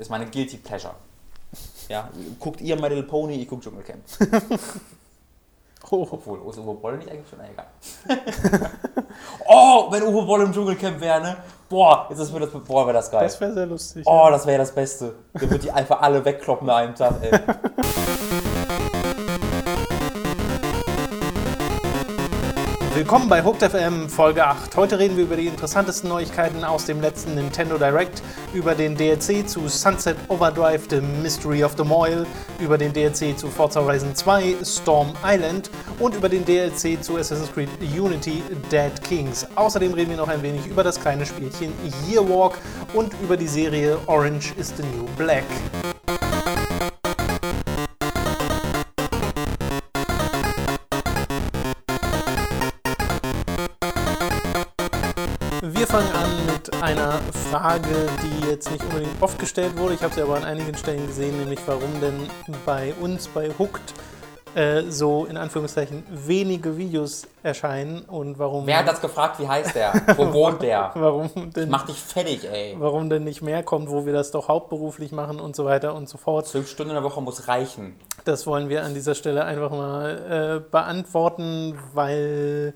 ist meine Guilty Pleasure. Ja, guckt ihr My Little Pony, ich guck Dschungelcamp. Oh. Obwohl, ist Uwe Boll nicht eigentlich schon? Na, egal. oh, wenn Uwe Boll im Dschungelcamp wäre, ne? Boah, jetzt ist mir das, boah, wäre das geil. Das wäre sehr lustig. oh, ja. das wäre das Beste. Der wird die einfach alle wegkloppen an einem Tag, ey. Willkommen bei Hooked FM Folge 8. Heute reden wir über die interessantesten Neuigkeiten aus dem letzten Nintendo Direct, über den DLC zu Sunset Overdrive, The Mystery of the Moil, über den DLC zu Forza Horizon 2, Storm Island und über den DLC zu Assassin's Creed Unity, Dead Kings. Außerdem reden wir noch ein wenig über das kleine Spielchen Year Walk und über die Serie Orange is the New Black. Einer Frage, die jetzt nicht unbedingt oft gestellt wurde. Ich habe sie aber an einigen Stellen gesehen, nämlich warum denn bei uns, bei Hooked, äh, so in Anführungszeichen wenige Videos erscheinen und warum, Wer hat das gefragt? Wie heißt der? Wo wohnt der? warum, denn, Mach dich fertig, ey. warum denn nicht mehr kommt, wo wir das doch hauptberuflich machen und so weiter und so fort. Zwölf Stunden in der Woche muss reichen. Das wollen wir an dieser Stelle einfach mal äh, beantworten, weil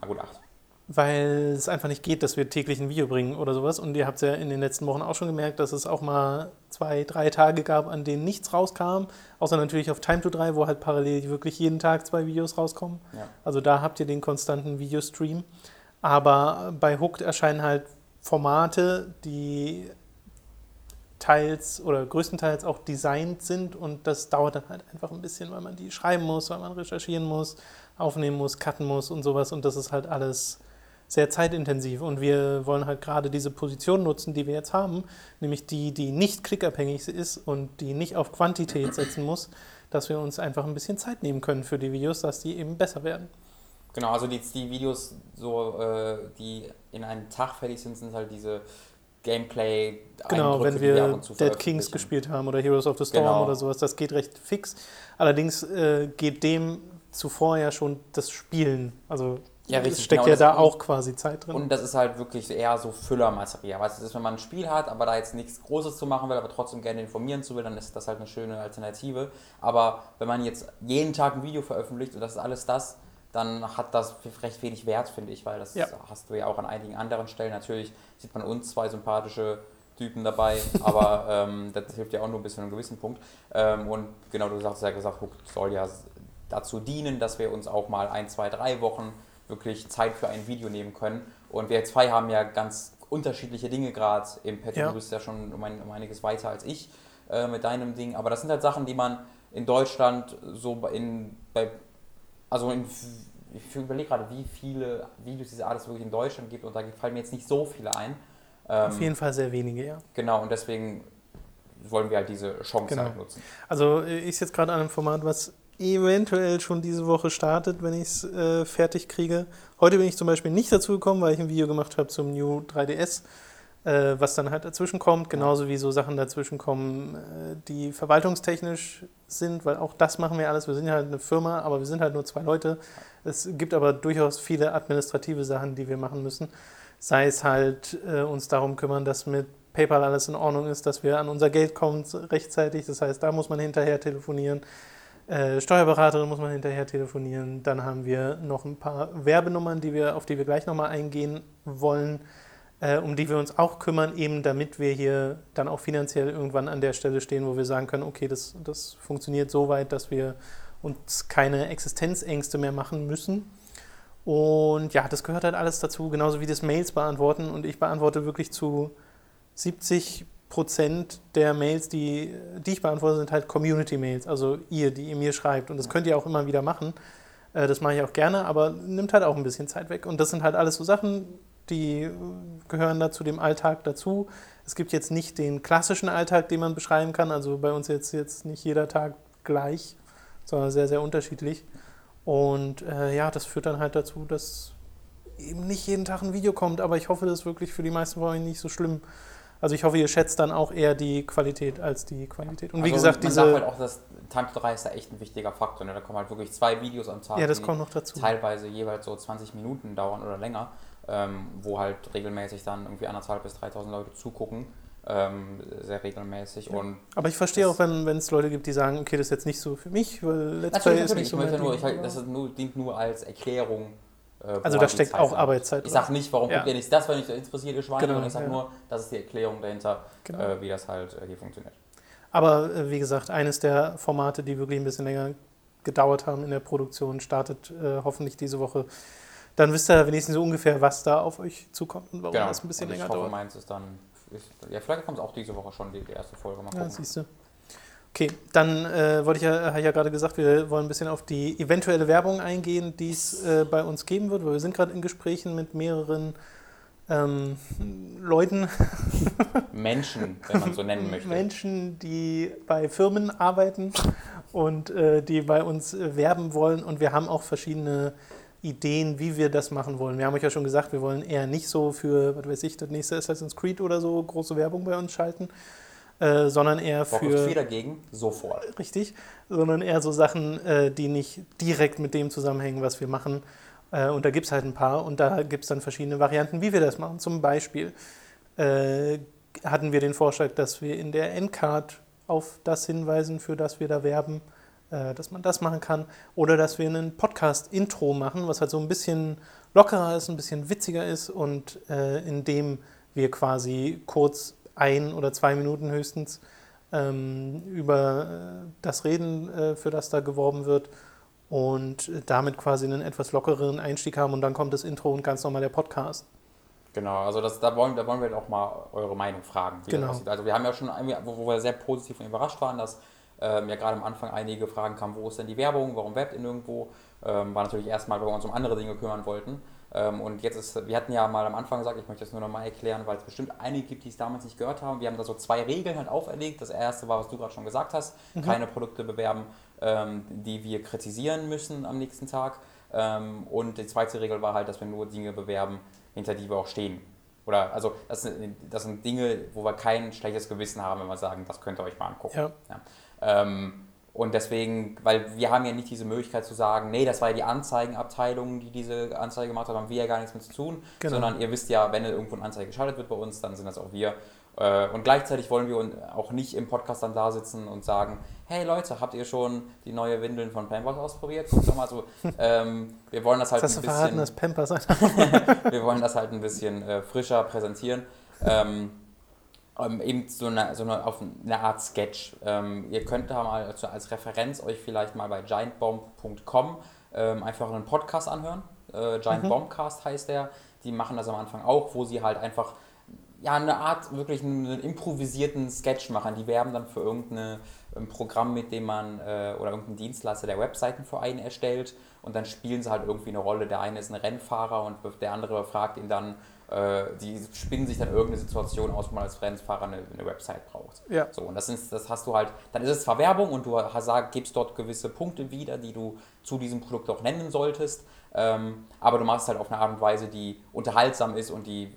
Na gut, acht. Weil es einfach nicht geht, dass wir täglich ein Video bringen oder sowas. Und ihr habt es ja in den letzten Wochen auch schon gemerkt, dass es auch mal zwei, drei Tage gab, an denen nichts rauskam. Außer natürlich auf Time to 3, wo halt parallel wirklich jeden Tag zwei Videos rauskommen. Ja. Also da habt ihr den konstanten Videostream. Aber bei Hooked erscheinen halt Formate, die teils oder größtenteils auch designt sind und das dauert dann halt einfach ein bisschen, weil man die schreiben muss, weil man recherchieren muss, aufnehmen muss, cutten muss und sowas und das ist halt alles sehr zeitintensiv und wir wollen halt gerade diese Position nutzen, die wir jetzt haben, nämlich die, die nicht klickabhängig ist und die nicht auf Quantität setzen muss, dass wir uns einfach ein bisschen Zeit nehmen können für die Videos, dass die eben besser werden. Genau, also die, die Videos, so, äh, die in einem Tag fertig sind, sind halt diese Gameplay. Genau, wenn wir Dead Kings gespielt haben oder Heroes of the Storm Genau. oder sowas, das geht recht fix. Allerdings äh, geht dem zuvor ja schon das Spielen. Also Ja, es richtig, steckt genau, ja da auch quasi Zeit drin. Und das ist halt wirklich eher so Füllermaterial. Weißt du, das ist, wenn man ein Spiel hat, aber da jetzt nichts Großes zu machen will, aber trotzdem gerne informieren zu will, dann ist das halt eine schöne Alternative. Aber wenn man jetzt jeden Tag ein Video veröffentlicht und das ist alles das, dann hat das recht wenig Wert, finde ich, weil das Ja. hast du ja auch an einigen anderen Stellen. Natürlich sieht man uns zwei sympathische Typen dabei, aber ähm, das hilft ja auch nur bis zu einem gewissen Punkt. Ähm, und genau, du hast ja gesagt, soll ja dazu dienen, dass wir uns auch mal ein, zwei, drei Wochen wirklich Zeit für ein Video nehmen können. Und wir zwei haben ja ganz unterschiedliche Dinge gerade im Petto. Ja. Du bist ja schon um, ein, um einiges weiter als ich äh, mit deinem Ding. Aber das sind halt Sachen, die man in Deutschland so bei- in, bei, also in, ich überlege gerade, wie viele Videos dieser Art es wirklich in Deutschland gibt und da fallen mir jetzt nicht so viele ein. Ähm, Auf jeden Fall sehr wenige, ja. Genau, und deswegen wollen wir halt diese Chance Genau. halt nutzen. Also äh, ich jetzt gerade an einem Format, was eventuell schon diese Woche startet, wenn ich es äh, fertig kriege. Heute bin ich zum Beispiel nicht dazu gekommen, weil ich ein Video gemacht habe zum New 3DS, äh, was dann halt dazwischen kommt, genauso wie so Sachen dazwischen kommen, äh, die verwaltungstechnisch sind, weil auch das machen wir alles. Wir sind ja halt eine Firma, aber wir sind halt nur zwei Leute. Es gibt aber durchaus viele administrative Sachen, die wir machen müssen. Sei es halt äh, uns darum kümmern, dass mit PayPal alles in Ordnung ist, dass wir an unser Geld kommen rechtzeitig. Das heißt, da muss man hinterher telefonieren. Äh, Steuerberaterin muss man hinterher telefonieren. Dann haben wir noch ein paar Werbenummern, die wir, auf die wir gleich nochmal eingehen wollen, äh, um die wir uns auch kümmern, eben damit wir hier dann auch finanziell irgendwann an der Stelle stehen, wo wir sagen können, okay, das, das funktioniert so weit, dass wir uns keine Existenzängste mehr machen müssen. Und ja, das gehört halt alles dazu, genauso wie das Mails beantworten. Und ich beantworte wirklich zu 70 Prozent der Mails, die, die ich beantworte, sind halt Community-Mails, also ihr, die ihr mir schreibt. Und das könnt ihr auch immer wieder machen. Äh, Das mache ich auch gerne, aber nimmt halt auch ein bisschen Zeit weg. Und das sind halt alles so Sachen, die gehören da zu dem Alltag dazu. Es gibt jetzt nicht den klassischen Alltag, den man beschreiben kann. Also bei uns jetzt, jetzt nicht jeder Tag gleich, sondern sehr, sehr unterschiedlich. Und äh, ja, das führt dann halt dazu, dass eben nicht jeden Tag ein Video kommt, aber ich hoffe, das ist wirklich für die meisten von euch nicht so schlimm. Also ich hoffe, ihr schätzt dann auch eher die Qualität als die Quantität. Und wie Also gesagt, man sagt halt diese. auch, dass Time to 3 ist da echt ein wichtiger Faktor. Ne? Da kommen halt wirklich zwei Videos am Tag, Ja, das die kommt noch dazu. teilweise jeweils so 20 Minuten dauern oder länger, ähm, wo halt regelmäßig dann irgendwie anderthalb bis 3000 Leute zugucken. ähm, sehr regelmäßig. Ja. Und Aber ich verstehe auch, wenn es Leute gibt, die sagen, okay, das ist jetzt nicht so für mich, weil Let's Play ist nicht Ich so möchte mein nur, ich, halt- das nur, dient nur als Erklärung. Äh, Also da steckt auch. Arbeitszeit Ich drin. sage nicht, warum Ja. guckt ihr nicht das, euch das interessiert, ihr Schweine, Genau, sondern ich sage ja. nur, das ist die Erklärung dahinter, Genau. äh, wie das halt äh, hier funktioniert. Aber äh, wie gesagt, eines der Formate, die wirklich ein bisschen länger gedauert haben in der Produktion, startet äh, hoffentlich diese Woche. Dann wisst ihr wenigstens so ungefähr, was da auf euch zukommt und warum das ein bisschen Genau. Und ich länger hoffe, dauert. meins ist dann, ist, ja, vielleicht kommt es auch diese Woche schon, die, die erste Folge. Mal Ja, gucken. siehst du. Okay, dann äh, wollte ich ja, habe ich ja gerade gesagt, wir wollen ein bisschen auf die eventuelle Werbung eingehen, die es äh, bei uns geben wird, weil wir sind gerade in Gesprächen mit mehreren ähm, Leuten, Menschen, wenn man so nennen möchte. Menschen, die bei Firmen arbeiten und äh, die bei uns äh, werben wollen. Und wir haben auch verschiedene Ideen, wie wir das machen wollen. Wir haben euch ja schon gesagt, wir wollen eher nicht so für, was weiß ich, das nächste Assassin's Creed oder so große Werbung bei uns schalten, äh, sondern eher Bock für. viel dagegen, sofort. Richtig, sondern eher so Sachen, äh, die nicht direkt mit dem zusammenhängen, was wir machen. Äh, und da gibt es halt ein paar und da gibt es dann verschiedene Varianten, wie wir das machen. Zum Beispiel äh, hatten wir den Vorschlag, dass wir in der Endcard auf das hinweisen, für das wir da werben, äh, dass man das machen kann. Oder dass wir einen Podcast-Intro machen, was halt so ein bisschen lockerer ist, ein bisschen witziger ist und in dem wir quasi kurz ein oder zwei Minuten höchstens ähm, über äh, das reden, äh, für das da geworben wird und damit quasi einen etwas lockeren Einstieg haben und dann kommt das Intro und ganz normal der Podcast. Genau, also das, da, wollen, da wollen wir auch mal eure Meinung fragen. Wie Genau. Das aussieht. also wir haben ja schon, wo wo wir sehr positiv und überrascht waren, dass ähm, ja gerade am Anfang einige Fragen kamen, wo ist denn die Werbung, warum webt ihr nirgendwo? Ähm, war natürlich erstmal, weil wir uns um andere Dinge kümmern wollten. Ähm, und jetzt ist, wir hatten ja mal am Anfang gesagt, ich möchte das nur noch mal erklären, weil es bestimmt einige gibt, die es damals nicht gehört haben. Wir haben da so zwei Regeln halt auferlegt. Das erste war, was du gerade schon gesagt hast, keine Produkte bewerben, ähm, die wir kritisieren müssen am nächsten Tag. Ähm, und die zweite Regel war halt, dass wir nur Dinge bewerben, hinter die wir auch stehen. Oder also das sind, das sind Dinge, wo wir kein schlechtes Gewissen haben, wenn wir sagen, das könnt ihr euch mal angucken. Ja. Ähm, und deswegen, weil wir haben ja nicht diese Möglichkeit zu sagen, nee, das war ja die Anzeigenabteilung, die diese Anzeige gemacht hat, haben wir ja gar nichts mit zu tun, Genau. sondern ihr wisst ja, wenn irgendwo eine Anzeige geschaltet wird bei uns, dann sind das auch wir. Äh, Und gleichzeitig wollen wir uns auch nicht im Podcast dann da sitzen und sagen, hey Leute, habt ihr schon die neue Windeln von Pampers ausprobiert? Guckt doch mal so. Ähm, wir wollen das halt Das ein du verraten, bisschen dass Pampers wir wollen das halt ein bisschen äh, frischer präsentieren. Ähm, ähm, eben so eine, so eine, auf eine Art Sketch. Ähm, ihr könnt da mal als, als Referenz euch vielleicht mal bei giantbomb.com ähm, einfach einen Podcast anhören. Äh, Giant Mhm. Bombcast heißt der. Die machen das am Anfang auch, wo sie halt einfach ja, eine Art, wirklich einen improvisierten Sketch machen. Die werben dann für irgendein Programm, mit dem man, äh, oder irgendein Dienstleister, der Webseiten für einen erstellt und dann spielen sie halt irgendwie eine Rolle. Der eine ist ein Rennfahrer und der andere fragt ihn dann, die spinnen sich dann irgendeine Situation aus, wo man als Rennfahrer eine, eine Website braucht. Ja. So, und das, ist, das hast du halt, dann ist es zwar Werbung und du hast, gibst dort gewisse Punkte wieder, die du zu diesem Produkt auch nennen solltest, ähm, aber du machst es halt auf eine Art und Weise, die unterhaltsam ist und die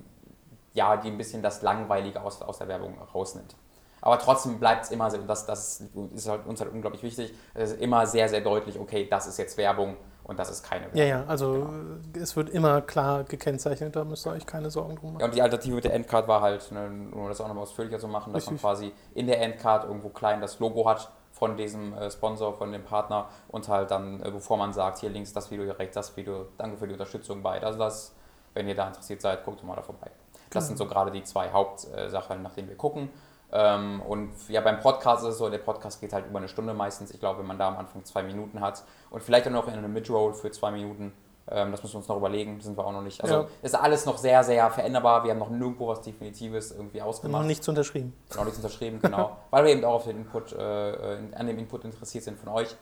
ja, die ein bisschen das Langweilige aus, aus der Werbung rausnimmt. Aber trotzdem bleibt es immer, das, das ist halt uns halt unglaublich wichtig, es ist immer sehr, sehr deutlich, okay, das ist jetzt Werbung und das ist keine Werbung. Ja, ja, also Genau. äh, es wird immer klar gekennzeichnet, da müsst ihr euch keine Sorgen drum Ja, machen. und die Alternative mit der Endcard war halt, ne, um das auch nochmal ausführlicher zu machen, dass man Richtig. quasi in der Endcard irgendwo klein das Logo hat von diesem äh, Sponsor, von dem Partner und halt dann, äh, bevor man sagt, hier links das Video, hier rechts das Video, danke für die Unterstützung bei. Also das, wenn ihr da interessiert seid, guckt doch mal da vorbei. Das sind so gerade die zwei Hauptsachen, nach denen wir gucken. Ähm, und ja, beim Podcast ist es so, der Podcast geht halt über eine Stunde meistens. Ich glaube, wenn man da am Anfang zwei Minuten hat und vielleicht dann noch in einem Midroll für zwei Minuten, ähm, das müssen wir uns noch überlegen, das sind wir auch noch nicht. Also Ja. ist alles noch sehr, sehr veränderbar. Wir haben noch nirgendwo was Definitives irgendwie Noch ausgemacht. nichts unterschrieben. Noch nichts unterschrieben, genau. Weil wir eben auch auf den Input, äh, in- an dem Input interessiert sind von euch.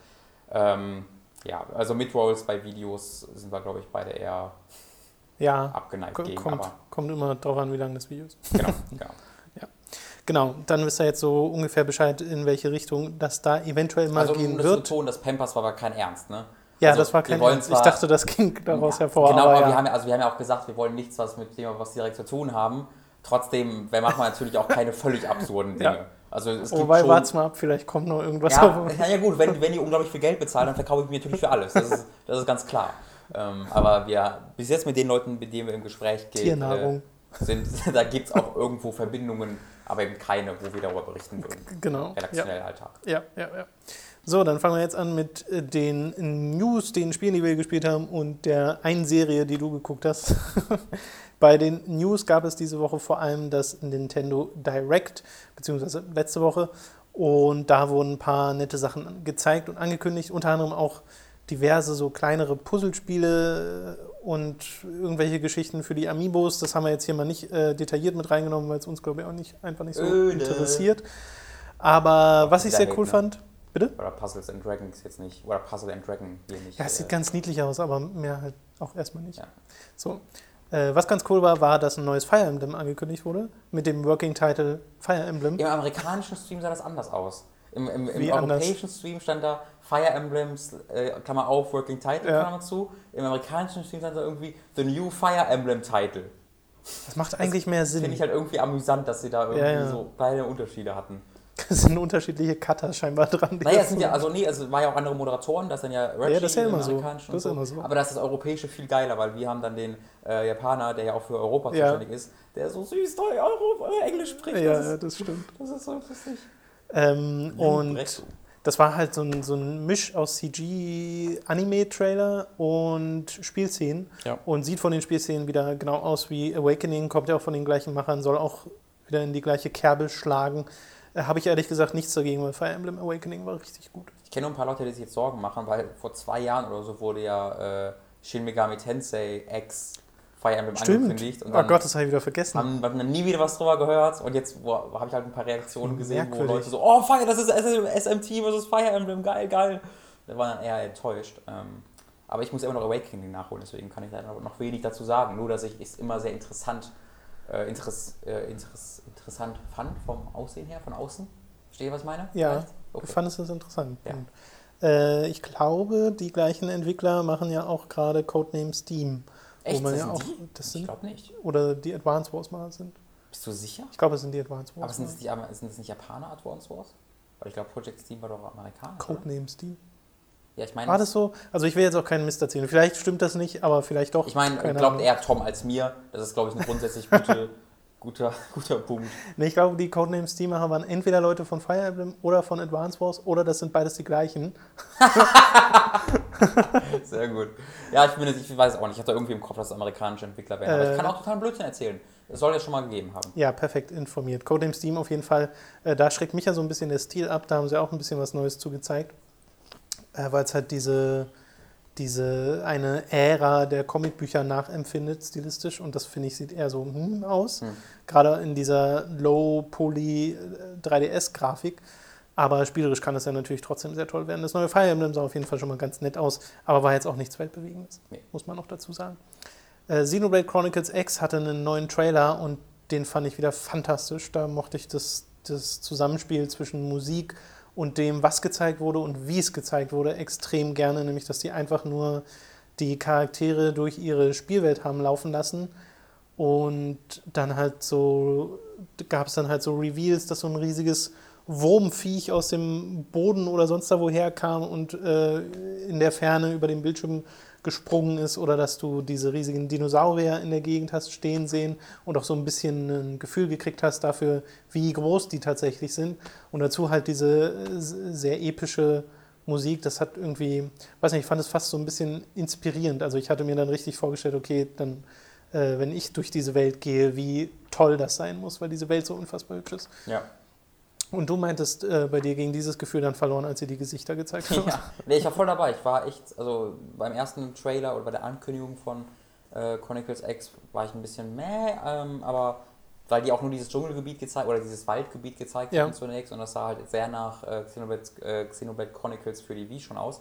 Ähm, ja, also Midrolls bei Videos sind wir, glaube ich, beide eher Ja, abgeneigt ko- gegen. kommt, Aber kommt immer drauf an, wie lang das Video ist. genau, genau. Genau, dann wisst ihr jetzt so ungefähr Bescheid, in welche Richtung das da eventuell mal Also um gehen das zu wird. betonen, das Pampers war aber kein Ernst, ne? Ja, also das war kein Ernst. Ich dachte, das ging daraus Ja, hervor. Genau, aber aber ja. wir, haben ja, also wir haben ja auch gesagt, wir wollen nichts, was mit dem was direkt zu tun haben. Trotzdem, wir machen natürlich auch keine völlig absurden Dinge. Ja. Also es gibt Wobei, schon, wart's mal ab, vielleicht kommt noch irgendwas. ja, ja gut, wenn, wenn ihr unglaublich viel Geld bezahlt, dann verkaufe ich mir natürlich für alles. Das ist, das ist ganz klar. Ähm, aber wir, bis jetzt mit den Leuten, mit denen wir im Gespräch gehen, Tiernahrung. Äh, sind. da gibt es auch irgendwo Verbindungen, aber eben keine, wo wir darüber berichten würden. Genau. Redaktionell Alltag. Ja, ja, ja. So, dann fangen wir jetzt an mit äh, den News, den Spielen, die wir gespielt haben und der einen Serie, die du geguckt hast. Bei den News gab es diese Woche vor allem das Nintendo Direct, beziehungsweise letzte Woche. Und da wurden ein paar nette Sachen gezeigt und angekündigt, unter anderem auch diverse so kleinere Puzzlespiele und irgendwelche Geschichten für die Amiibos. Das haben wir jetzt hier mal nicht äh, detailliert mit reingenommen, weil es uns, glaube ich, auch nicht, einfach nicht so Öde. interessiert. Aber was ich sehr cool ne? fand, bitte? Oder Puzzles and Dragons jetzt nicht. Oder Puzzle and Dragon hier nicht. Ja, es äh, sieht ganz niedlich aus, aber mehr halt auch erstmal nicht. Ja. So. Äh, was ganz cool war, war, dass ein neues Fire Emblem angekündigt wurde, mit dem Working Title Fire Emblem. Im amerikanischen Stream sah das anders aus. Im, im, im Wie anders? europäischen Stream stand da Fire Emblems, äh, Klammer auf, Working Title, Ja. Klammer zu. Im amerikanischen Stream stand da irgendwie The New Fire Emblem Title. Das macht eigentlich mehr Sinn. Finde ich halt irgendwie amüsant, dass sie da irgendwie Ja, ja. so kleine Unterschiede hatten. Es sind unterschiedliche Cutter scheinbar dran. Naja, das es sind ja, so- also nee, es war ja auch andere Moderatoren, das sind ja Reggie Ja, das ist ja im immer so. Das ist und immer so. Aber das ist das europäische viel geiler, weil wir haben dann den äh, Japaner, der ja auch für Europa Ja. zuständig ist, der so süß toll Euro, äh, Englisch spricht. ja, das, ist, das stimmt. das ist so lustig. Ähm, und Brecht. Das war halt so ein, so ein Misch aus CG-Anime-Trailer und Spielszenen. Ja. Und sieht von den Spielszenen wieder genau aus wie Awakening, kommt ja auch von den gleichen Machern, soll auch wieder in die gleiche Kerbe schlagen. Äh, Habe ich ehrlich gesagt nichts dagegen, weil Fire Emblem Awakening war richtig gut. Ich kenne nur ein paar Leute, die sich jetzt Sorgen machen, weil vor zwei Jahren oder so wurde ja äh, Shin Megami Tensei X Fire Emblem angekündigt. Und Oh Gott, das habe ich wieder vergessen. haben wir nie wieder was drüber gehört. Und jetzt habe ich halt ein paar Reaktionen gesehen, wo Merkwürdig. Leute so, oh Fire, das ist SMT versus Fire Emblem, geil, geil. Da waren dann eher enttäuscht. Ähm, aber ich muss immer noch Awakening nachholen, deswegen kann ich leider noch wenig dazu sagen. Nur, dass ich es immer sehr interessant, äh, interess, äh, interess, interessant fand vom Aussehen her, von außen. Verstehe, was ich meine? Ja, Vielleicht? Ich Okay. fand es interessant. Ja. Und, äh, ich glaube, die gleichen Entwickler machen ja auch gerade Codename Steam. Echt? man Das ja sind auch, die? das Ich sind, glaube nicht. oder die Advance Wars mal sind. Bist du sicher? Ich glaube, es sind die Advance Aber Wars. sind mal. es, die, aber sind es nicht Japaner Advance Wars? Weil ich glaube, Project Steam war doch Amerikaner. Codename Steam. Ja, ich meine, War das so? Also ich will jetzt auch keinen Mist erzählen. Vielleicht stimmt das nicht, aber vielleicht doch. ich meine, glaubt eher Tom als mir. Das ist, glaube ich, ein grundsätzlich gute, guter, guter Punkt. Ich glaube, die Codename Steam-Macher waren entweder Leute von Fire Emblem oder von Advance Wars oder das sind beides die gleichen. Sehr gut. Ja, ich, bin, ich weiß auch nicht. Ich hatte irgendwie im Kopf, dass es amerikanische Entwickler wären. Aber Äh. ich kann auch total Blödsinn erzählen. Das soll ja schon mal gegeben haben. Ja, perfekt informiert. Codename Steam auf jeden Fall. Äh, da schreckt mich ja so ein bisschen der Stil ab. Da haben sie auch ein bisschen was Neues zugezeigt. Äh, Weil es halt diese, diese eine Ära der Comicbücher nachempfindet, stilistisch. Und das finde ich sieht eher so hm, aus. Hm. Gerade in dieser Low-Poly äh, 3DS-Grafik. Aber spielerisch kann es ja natürlich trotzdem sehr toll werden. Das neue Fire Emblem sah auf jeden Fall schon mal ganz nett aus, aber war jetzt auch nichts Weltbewegendes, Nee. muss man noch dazu sagen. Äh, Xenoblade Chronicles X hatte einen neuen Trailer und den fand ich wieder fantastisch. Da mochte ich das, das Zusammenspiel zwischen Musik und dem, was gezeigt wurde und wie es gezeigt wurde, extrem gerne. Nämlich, dass die einfach nur die Charaktere durch ihre Spielwelt haben laufen lassen und dann halt so, gab es dann halt so Reveals, dass so ein riesiges Wurmviech aus dem Boden oder sonst da woher kam und äh, in der Ferne über den Bildschirm gesprungen ist oder dass du diese riesigen Dinosaurier in der Gegend hast stehen sehen und auch so ein bisschen ein Gefühl gekriegt hast dafür, wie groß die tatsächlich sind. Und dazu halt diese äh, sehr epische Musik, das hat irgendwie, weiß nicht, ich fand es fast so ein bisschen inspirierend. Also ich hatte mir dann richtig vorgestellt, okay, dann, äh, wenn ich durch diese Welt gehe, wie toll das sein muss, weil diese Welt so unfassbar hübsch ist. Ja. Und du meintest, äh, bei dir ging dieses Gefühl dann verloren, als sie die Gesichter gezeigt haben. ja. Nee, ich war voll dabei. Ich war echt, also beim ersten Trailer oder bei der Ankündigung von äh, Chronicles X war ich ein bisschen meh, ähm, aber weil die auch nur dieses Dschungelgebiet gezeigt oder dieses Waldgebiet gezeigt Ja. haben zunächst und das sah halt sehr nach äh, Xenoblade, äh, Xenoblade Chronicles für die Wii schon aus.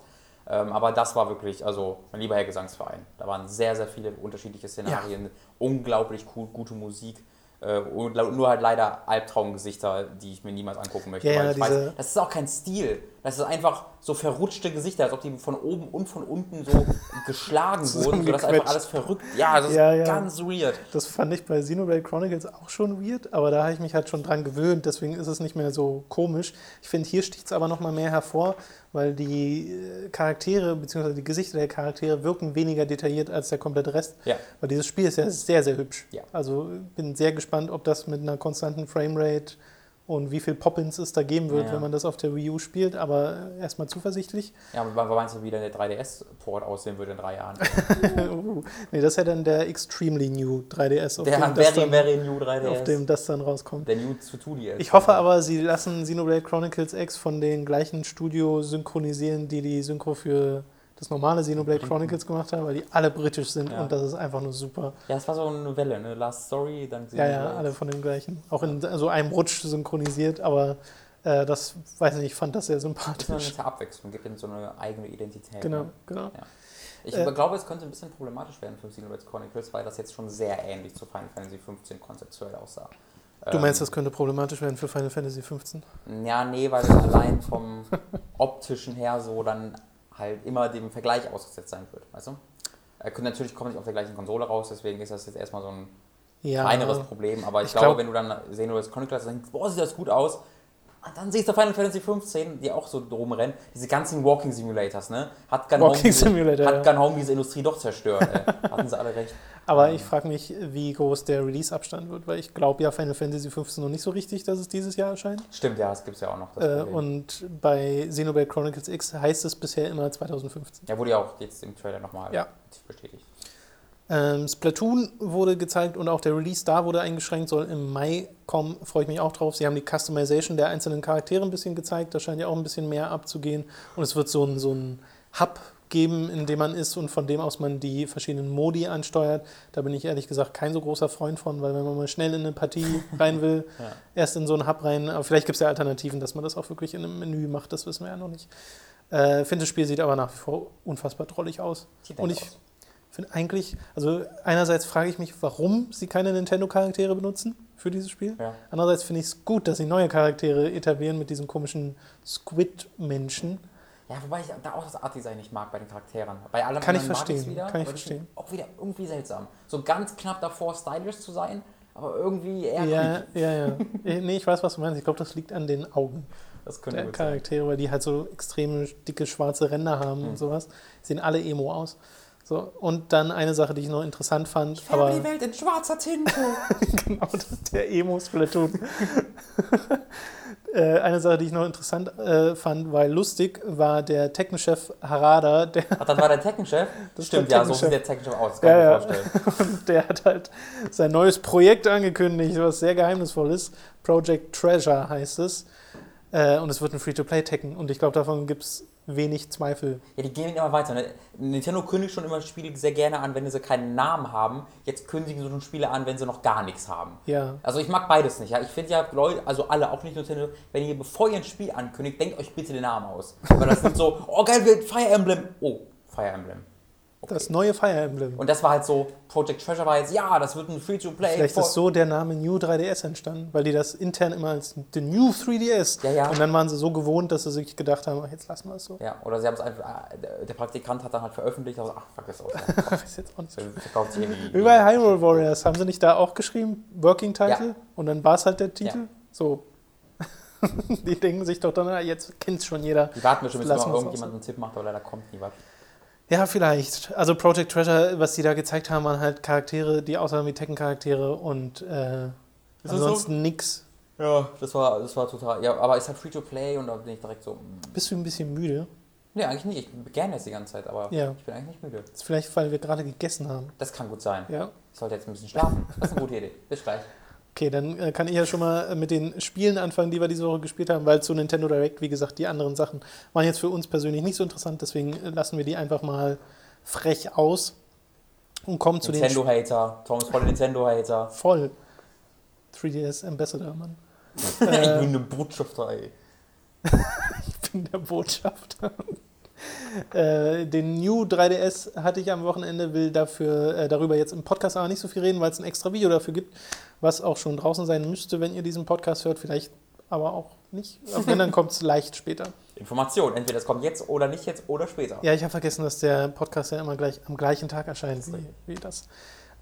Ähm, aber das war wirklich, also mein lieber Herr Gesangsverein. Da waren sehr, sehr viele unterschiedliche Szenarien, unglaublich cool, gute Musik. Äh, und nur halt leider Albtraumgesichter, die ich mir niemals angucken möchte. Ja, weil ja, ich weiß, diese- das ist auch kein Stil. Das ist einfach so verrutschte Gesichter, als ob die von oben und von unten so geschlagen wurden, sodass einfach alles verrückt. Ja, das ist Ja, ja. ganz weird. Das fand ich bei Xenoblade Chronicles auch schon weird, aber da habe ich mich halt schon dran gewöhnt, deswegen ist es nicht mehr so komisch. Ich finde, hier sticht es aber noch mal mehr hervor, weil die äh, Charaktere bzw. die Gesichter der Charaktere wirken weniger detailliert als der komplette Rest. Ja. Weil dieses Spiel ist ja sehr, sehr hübsch. Ja. Also bin sehr gespannt, ob das mit einer konstanten Framerate und wie viel Pop-ins es da geben wird, Ja. wenn man das auf der Wii U spielt, aber erstmal zuversichtlich. Ja, aber was meinst du, wie dann der 3DS-Port aussehen würde in drei Jahren? uh, nee, das ist ja dann der Extremely New 3DS, auf, der dem, very, dann, very new 3DS. auf dem das dann rauskommt. der New zu 2DS. Ich hoffe aber, sie lassen Xenoblade Chronicles X von den gleichen Studio synchronisieren, die die Synchro für das normale Xenoblade Chronicles gemacht haben, weil die alle britisch sind Ja. und das ist einfach nur super. Ja, es war so eine Welle, ne? Last Story, dann Ja, ja, Xenoblade. alle von dem gleichen. Auch in so einem Rutsch synchronisiert, aber äh, das, weiß nicht, ich fand das sehr Das ist eine sympathisch. Abwechslung, gibt ihnen so eine eigene Identität. Genau, Ne? genau. Ich Äh, glaube, es könnte ein bisschen problematisch werden für Xenoblade Chronicles, weil das jetzt schon sehr ähnlich zu Final Fantasy 15 konzeptuell aussah. Du meinst, Ähm, das könnte problematisch werden für Final Fantasy 15? Ja, nee, weil es allein vom optischen her so dann halt immer dem Vergleich ausgesetzt sein wird, weißt du? Er könnte natürlich kommt nicht auf der gleichen Konsole raus, deswegen ist das jetzt erstmal so ein Ja. kleineres Problem. Aber ich, Ich glaube, glaub- wenn du dann Xenoblade Chronicles denkst, boah, sieht das gut aus, und dann siehst du Final Fantasy 15, die auch so drum rennen, diese ganzen Walking Simulators, ne? Hat Gun Walking Home diese, Simulator, hat. Gun Home diese Industrie doch zerstört, ey. Hatten sie alle recht. Aber ich frage mich, wie groß der Release-Abstand wird, weil ich glaube ja Final Fantasy 15 noch nicht so richtig, dass es dieses Jahr erscheint. Stimmt, ja, das gibt es ja auch noch. Das Äh, und bei Xenoblade Chronicles X heißt es bisher immer 2015. ja, wurde ja auch jetzt im Trailer nochmal Ja. bestätigt. Ähm, Splatoon wurde gezeigt und auch der Release da wurde eingeschränkt, soll im Mai kommen. Freue ich mich auch drauf. Sie haben die Customization der einzelnen Charaktere ein bisschen gezeigt. Da scheint ja auch ein bisschen mehr abzugehen. Und es wird so ein, so ein Hub geben, in dem man ist und von dem aus man die verschiedenen Modi ansteuert. Da bin ich ehrlich gesagt kein so großer Freund von, weil wenn man mal schnell in eine Partie rein will, Ja. erst in so einen Hub rein. Aber vielleicht gibt es ja Alternativen, dass man das auch wirklich in einem Menü macht. Das wissen wir ja noch nicht. Äh, finde, das Spiel sieht aber nach wie vor unfassbar drollig aus. Sieht Und ich aus. Finde eigentlich, also einerseits frage ich mich, warum sie keine Nintendo-Charaktere benutzen für dieses Spiel. Ja. Andererseits finde ich es gut, dass sie neue Charaktere etablieren mit diesen komischen Squid-Menschen. Ja, wobei ich da auch das Art-Design nicht mag bei den Charakteren. Bei allem Kann ich verstehen, wieder, kann ich verstehen. Auch wieder irgendwie seltsam. So ganz knapp davor, stylisch zu sein, aber irgendwie eher Ja, ja, ja. Eh, nee, ich weiß, was du meinst. Ich glaube, das liegt an den Augen Das könnte der gut sein. Charaktere, weil die halt so extreme dicke schwarze Ränder haben Mhm. und sowas. Sehen alle emo aus. So, und dann eine Sache, die ich noch interessant fand, Ich aber die Welt in schwarzer Tinte. genau, das ist der Emo-Splatoon. äh, eine Sache, die ich noch interessant äh, fand, weil lustig war der Technochef Harada, der, Ach, das war der Tekken-Chef? Das Stimmt, ja, so sieht der Tekken-Chef aus. Das kann Ja, ich mir vorstellen. der hat halt sein neues Projekt angekündigt, was sehr geheimnisvoll ist. Project Treasure heißt es. Äh, und es wird ein Free-to-Play-Tekken. Und ich glaube, davon gibt es wenig Zweifel. Ja, die gehen immer weiter. Ne? Nintendo kündigt schon immer Spiele sehr gerne an, wenn sie keinen Namen haben. Jetzt kündigen sie schon Spiele an, wenn sie noch gar nichts haben. Ja, Also ich mag beides nicht. Ja? Ich finde ja, Leute, also alle, auch nicht Nintendo, wenn ihr bevor ihr ein Spiel ankündigt, denkt euch bitte den Namen aus. Weil das sind so, oh geil, Fire Emblem. Oh, Fire Emblem. Okay. das neue Fire Emblem. Und das war halt so, Project Treasure war jetzt, ja, das wird ein Free-to-Play. Vielleicht ist so der Name New 3DS entstanden, weil die das intern immer als The New 3DS. Ja, ja. Und dann waren sie so gewohnt, dass sie sich gedacht haben, ach, jetzt lassen wir es so. Ja, oder sie haben es einfach, äh, der- Praktikant hat dann halt veröffentlicht, also, ach, fuck das aus. Weiß jetzt auch nicht. So bei Hyrule Warriors, haben sie nicht da auch geschrieben, Working Title? Ja. Und dann war es halt der Titel? So. die denken sich doch dann, ah, jetzt kennt schon jeder. Die warten bis Lassen mal wir's auch irgendjemand einen Tipp macht, aber leider kommt nie was. Ja, vielleicht. Also Project Treasure, was die da gezeigt haben, waren halt Charaktere, die aussahen wie Tekken-Charaktere und äh, ansonsten nix. Ja, das war, das war total. Ja, aber ist halt Free-to-Play und da bin ich direkt so. mm. Bist du ein bisschen müde? Nee, eigentlich nicht. Ich gerne jetzt die ganze Zeit, aber Ja. ich bin eigentlich nicht müde. Das ist vielleicht, weil wir gerade gegessen haben. Das kann gut sein. Ja. Ich sollte jetzt ein bisschen schlafen. Das ist eine gute Idee. Bis gleich. Okay, dann äh, kann ich ja schon mal äh, mit den Spielen anfangen, die wir diese Woche gespielt haben, weil zu Nintendo Direct, wie gesagt, die anderen Sachen waren jetzt für uns persönlich nicht so interessant, deswegen äh, lassen wir die einfach mal frech aus und kommen zu den Nintendo-Hater. Tom ist voll der Nintendo-Hater. Voll 3DS Ambassador, Mann. ich Äh, bin eine Botschafter, ey. ich bin der Botschafter. Äh, den New 3DS hatte ich am Wochenende, will dafür äh, darüber jetzt im Podcast aber nicht so viel reden, weil es ein extra Video dafür gibt, was auch schon draußen sein müsste, wenn ihr diesen Podcast hört, vielleicht aber auch nicht. Aber wenn, dann kommt es leicht später. Information, entweder es kommt jetzt oder nicht jetzt oder später. Ja, ich habe vergessen, dass der Podcast ja immer gleich am gleichen Tag erscheint wie, wie das.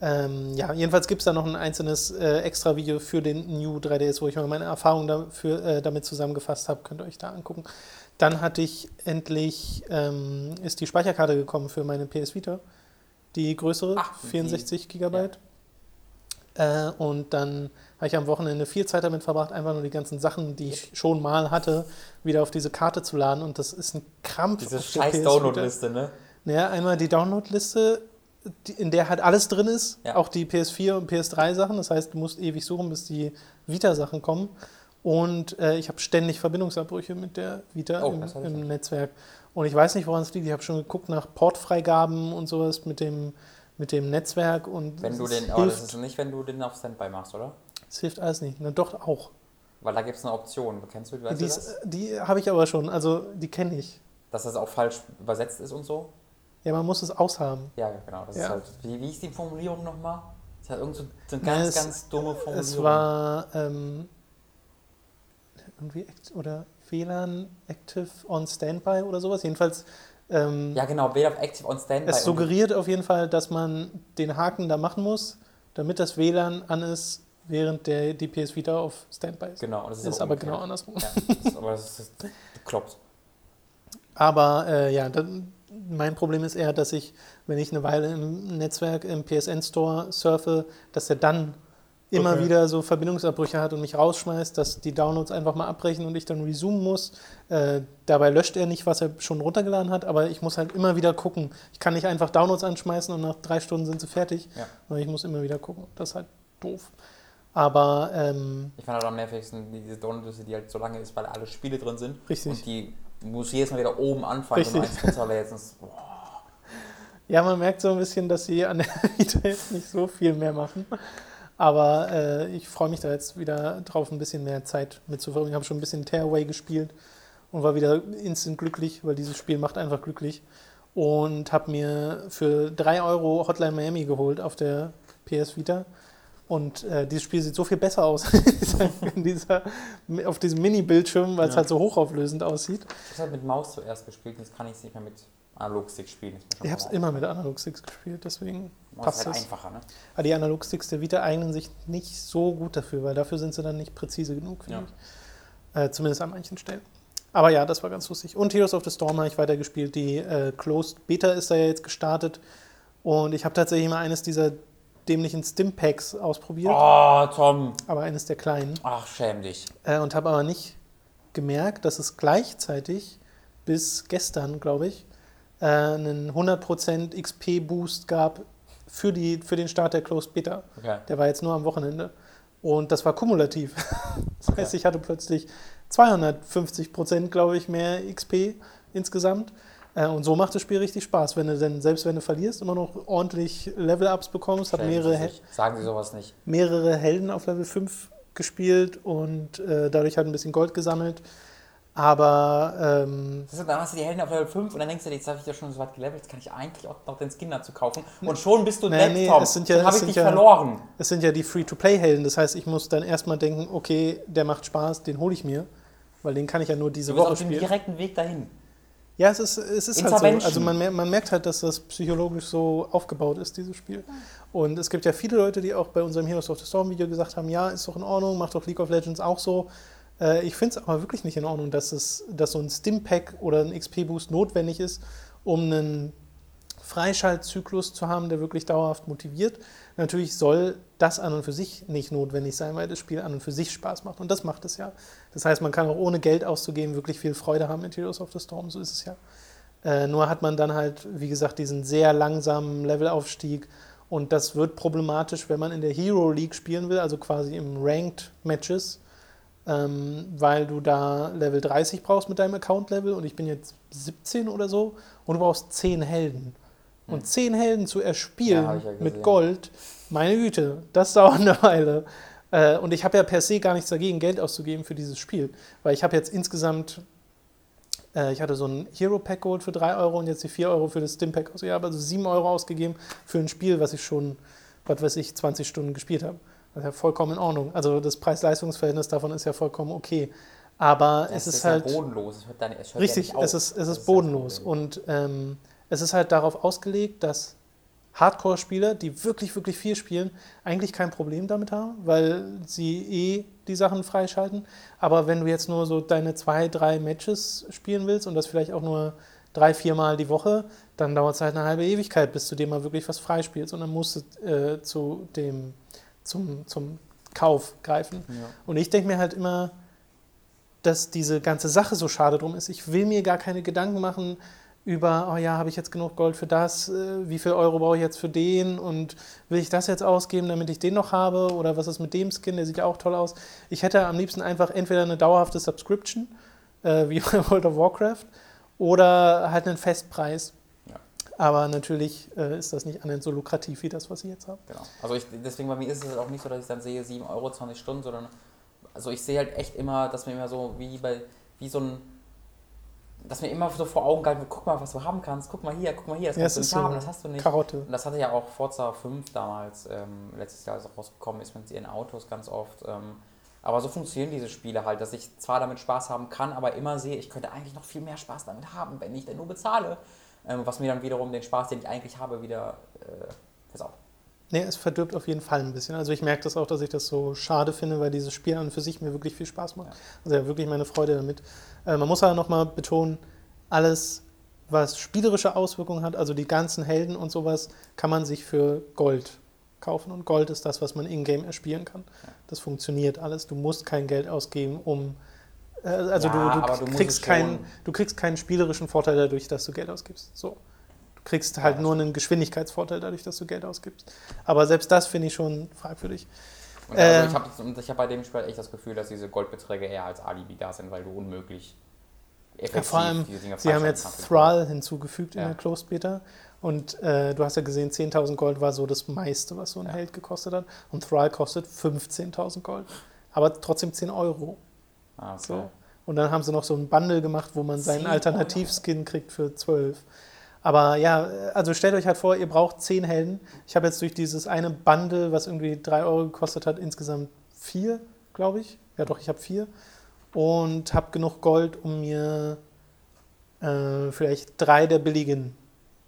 Ähm, ja, jedenfalls gibt es da noch ein einzelnes äh, extra Video für den New 3DS, wo ich mal meine Erfahrungen dafür, äh, damit zusammengefasst habe. Könnt ihr euch da angucken. Dann hatte ich endlich, ähm, ist die Speicherkarte gekommen für meine PS Vita. Die größere, Ach, 64 Gigabyte. Äh, und dann habe ich am Wochenende viel Zeit damit verbracht, einfach nur die ganzen Sachen, die ich schon mal hatte, wieder auf diese Karte zu laden. Und das ist ein Krampf. Diese scheiß. Download-Liste, ne? Naja, einmal die Download-Liste, in der halt alles drin ist, Ja. auch die PS4 und PS3-Sachen. Das heißt, du musst ewig suchen, bis die Vita-Sachen kommen. Und äh, ich habe ständig Verbindungsabbrüche mit der Vita Oh, im, im. Netzwerk. Und ich weiß nicht, woran es liegt. Ich habe schon geguckt nach Portfreigaben und sowas mit dem, mit dem Netzwerk. Und Wenn du den, aber das ist nicht, wenn du den auf Standby machst, oder? es hilft alles nicht. Na doch, auch. Weil da gibt es eine Option. Kennst du, weißt Die, das? die habe ich aber schon. Also die kenne ich. Dass das auch falsch übersetzt ist und so? Ja, man muss es aushaben. Ja, genau. Das Ja. ist halt, wie, wie ist die Formulierung nochmal? Das hat irgend so, eine ganz, es- ganz dumme Formulierung. Es war ähm, irgendwie oder WLAN Active on Standby oder sowas. Jedenfalls, ähm, Ja, genau. Weder auf Active on Standby. es suggeriert auf jeden Fall, dass man den Haken da machen muss, damit das WLAN an ist, während der die PS Vita auf Standby ist. Genau. Und das ist, Ist aber genau andersrum. Ja, das ist, aber das ist bekloppt. Aber äh, ja, dann, mein Problem ist eher, dass ich, wenn ich eine Weile im Netzwerk, im PSN-Store surfe, dass der dann immer Okay. wieder so Verbindungsabbrüche hat und mich rausschmeißt, dass die Downloads einfach mal abbrechen und ich dann resumen muss. Äh, dabei löscht er nicht, was er schon runtergeladen hat, aber ich muss halt immer wieder gucken. Ich kann nicht einfach Downloads anschmeißen und nach drei Stunden sind sie fertig, Ja. sondern ich muss immer wieder gucken. Das ist halt doof. Aber ähm, Ich fand halt am nervigsten diese Download-Liste, die halt so lange ist, weil alle Spiele drin sind. Richtig. Und die muss jedes Mal wieder oben anfangen. Richtig. Und eins runterlädst. Ja, man merkt so ein bisschen, dass sie an der Vita jetzt nicht so viel mehr machen. Aber äh, ich freue mich da jetzt wieder drauf, ein bisschen mehr Zeit mitzuverbringen. Ich habe schon ein bisschen Tearaway gespielt und war wieder instant glücklich, weil dieses Spiel macht einfach glücklich. Und habe mir für 3 Euro Hotline Miami geholt auf der PS Vita. Und äh, dieses Spiel sieht so viel besser aus dieser, auf diesem Mini-Bildschirm, weil es Ja. halt so hochauflösend aussieht. Ich habe halt mit Maus zuerst gespielt. Jetzt kann ich es nicht mehr mit Analogstick spielen. Ich habe es immer mit Analog-Sticks gespielt, deswegen Maus passt ist halt es. einfacher, ne? Aber die Analogsticks der Vita eignen sich nicht so gut dafür, weil dafür sind sie dann nicht präzise genug, finde ich. Äh, zumindest an manchen Stellen. Aber ja, das war ganz lustig. Und Heroes of the Storm habe ich weitergespielt. Die äh, Closed Beta ist da ja jetzt gestartet. Und ich habe tatsächlich mal eines dieser dämlichen Stimpacks ausprobiert, Oh, Tom. aber eines der kleinen. Ach, schäm dich. Äh, und habe aber nicht gemerkt, dass es gleichzeitig bis gestern, glaube ich, äh, einen 100% XP-Boost gab für, die, für den Start der Closed Beta. Okay. Der war jetzt nur am Wochenende. Und das war kumulativ. Das heißt, Okay. ich hatte plötzlich 250 Prozent, glaube ich, mehr XP insgesamt. Äh, Und so macht das Spiel richtig Spaß, wenn du denn, selbst wenn du verlierst, immer noch ordentlich Level-Ups bekommst. Hat mehrere, He- sich. Sagen Sie sowas nicht. mehrere Helden auf Level 5 gespielt und äh, dadurch halt ein bisschen Gold gesammelt. Aber ähm, Das ist, dann hast du die Helden auf Level 5 und dann denkst du dir, jetzt habe ich ja schon so weit gelevelt, jetzt kann ich eigentlich auch noch den Skin dazu kaufen. Und schon bist du Nee, nee, Tom. es sind ja- habe ich sind dich ja- verloren. es sind ja die Free-to-Play-Helden. Das heißt, ich muss dann erstmal denken, okay, der macht Spaß, den hole ich mir. Weil den kann ich ja nur diese Du bist Woche auf dem spielen. direkten Weg dahin. Ja, es ist, es ist halt so. Also man, man merkt halt, dass das psychologisch so aufgebaut ist, dieses Spiel. Und es gibt ja viele Leute, die auch bei unserem Heroes of the Storm Video gesagt haben, ja, ist doch in Ordnung, macht doch League of Legends auch so. Äh, ich finde es aber wirklich nicht in Ordnung, dass, es, dass so ein Stim-Pack oder ein XP-Boost notwendig ist, um einen Freischaltzyklus zu haben, der wirklich dauerhaft motiviert. Natürlich soll das an und für sich nicht notwendig sein, weil das Spiel an und für sich Spaß macht. Und das macht es ja. Das heißt, man kann auch ohne Geld auszugeben wirklich viel Freude haben mit Heroes of the Storm, so ist es ja. Äh, nur hat man dann halt, wie gesagt, diesen sehr langsamen Levelaufstieg. Und das wird problematisch, wenn man in der Hero League spielen will, also quasi im Ranked Matches, ähm, weil du da Level 30 brauchst mit deinem Account-Level und ich bin jetzt 17 oder so und du brauchst 10 Helden. Und 10 Helden zu erspielen Ja, ja mit Gold, meine Güte, das dauert eine Weile. Äh, und ich habe ja per se gar nichts dagegen, Geld auszugeben für dieses Spiel, weil ich habe jetzt insgesamt Äh, ich hatte so ein Hero Pack geholt für 3 Euro und jetzt die 4 Euro für das Stim Pack. Also ich habe also 7 Euro ausgegeben für ein Spiel, was ich schon, was weiß ich, 20 Stunden gespielt habe. Das ist ja vollkommen in Ordnung. Also das Preis-Leistungs-Verhältnis davon ist ja vollkommen okay. Aber Das es ist, ja halt. bodenlos. Es hört dann, es hört Richtig, ja es ist, es ist das bodenlos. Problem. und ähm, es ist halt darauf ausgelegt, dass Hardcore-Spieler, die wirklich, wirklich viel spielen, eigentlich kein Problem damit haben, weil sie eh die Sachen freischalten. Aber wenn du jetzt nur so deine zwei, drei Matches spielen willst und das vielleicht auch nur drei, vier Mal die Woche, dann dauert es halt eine halbe Ewigkeit, bis du dir mal wirklich was freispielst. Und dann musst du äh, zu dem, zum, zum Kauf greifen. Ja. Und ich denke mir halt immer, dass diese ganze Sache so schade drum ist. Ich will mir gar keine Gedanken machen über, oh ja, habe ich jetzt genug Gold für das, äh, wie viel Euro brauche ich jetzt für den und will ich das jetzt ausgeben, damit ich den noch habe oder was ist mit dem Skin, der sieht ja auch toll aus. Ich hätte am liebsten einfach entweder eine dauerhafte Subscription, äh, wie bei World of Warcraft, oder halt einen Festpreis. Aber natürlich äh, ist das nicht annähernd so lukrativ wie das, was ich jetzt habe. Genau. Also ich, deswegen bei mir ist es auch nicht so, dass ich dann sehe 7 Euro 20 Stunden, sondern also ich sehe halt echt immer, dass mir immer so wie bei wie so ein dass mir immer so vor Augen gehalten wird, guck mal, was du haben kannst, guck mal hier, guck mal hier, das Ja, kannst du ist nicht so haben, das hast du nicht. Karotte. Und das hatte ja auch Forza 5 damals, ähm, letztes Jahr, als es rausgekommen ist, mit ihren Autos ganz oft. Ähm, aber so funktionieren diese Spiele halt, dass ich zwar damit Spaß haben kann, aber immer sehe, ich könnte eigentlich noch viel mehr Spaß damit haben, wenn ich denn nur bezahle. Ähm, was mir dann wiederum den Spaß, den ich eigentlich habe, wieder äh, versaut. Nee, es verdirbt auf jeden Fall ein bisschen. Also ich merke das auch, dass ich das so schade finde, weil dieses Spiel an und für sich mir wirklich viel Spaß macht. Ja. Also ja, wirklich meine Freude damit. Äh, man muss aber nochmal betonen, alles, was spielerische Auswirkungen hat, also die ganzen Helden und sowas, kann man sich für Gold kaufen. Und Gold ist das, was man in-game erspielen kann. Ja. Das funktioniert alles. Du musst kein Geld ausgeben, um... äh, Also Ja, du, du, du kriegst keinen, du kriegst keinen spielerischen Vorteil dadurch, dass du Geld ausgibst. So. Du kriegst halt das nur einen Geschwindigkeitsvorteil dadurch, dass du Geld ausgibst. Aber selbst das finde ich schon fragwürdig. Und also Ähm. ich habe hab bei dem Spiel echt das Gefühl, dass diese Goldbeträge eher als Alibi da sind, weil du unmöglich effektiv Ja, vor allem, diese Dinge Sie haben jetzt. Thrall hinzugefügt in Ja. der Closed Beta. Und äh, du hast ja gesehen, 10.000 Gold war so das meiste, was so ein Ja. Held gekostet hat. Und Thrall kostet 15.000 Gold. Aber trotzdem 10 Euro. Ah, okay. So. Und dann haben sie noch so ein Bundle gemacht, wo man seinen 10 Alternativskin kriegt für 12. Aber ja, also stellt euch halt vor, ihr braucht 10 Helden. Ich habe jetzt durch dieses eine Bundle, was irgendwie 3 Euro gekostet hat, insgesamt 4, glaube ich. Ja doch, ich habe 4. Und habe genug Gold, um mir äh, vielleicht drei der billigen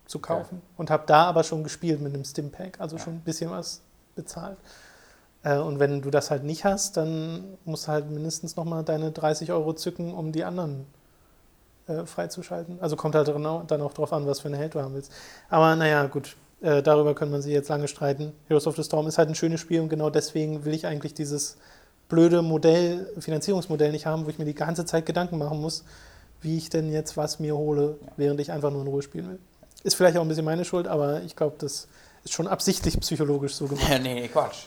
zu kaufen. Und habe da aber schon gespielt mit einem Stimpack, also Ja. schon ein bisschen was bezahlt. Äh, und wenn du das halt nicht hast, dann musst du halt mindestens nochmal deine 30 Euro zücken, um die anderen äh, freizuschalten. Also kommt halt dann auch, drauf an, was für eine Held du haben willst. Aber naja, gut, äh, darüber können man sich jetzt lange streiten. Heroes of the Storm ist halt ein schönes Spiel und genau deswegen will ich eigentlich dieses blöde Modell, Finanzierungsmodell nicht haben, wo ich mir die ganze Zeit Gedanken machen muss, wie ich denn jetzt was mir hole, Ja. während ich einfach nur in Ruhe spielen will. Ist vielleicht auch ein bisschen meine Schuld, aber ich glaube, das ist schon absichtlich psychologisch so gemacht. nee, nee, Quatsch.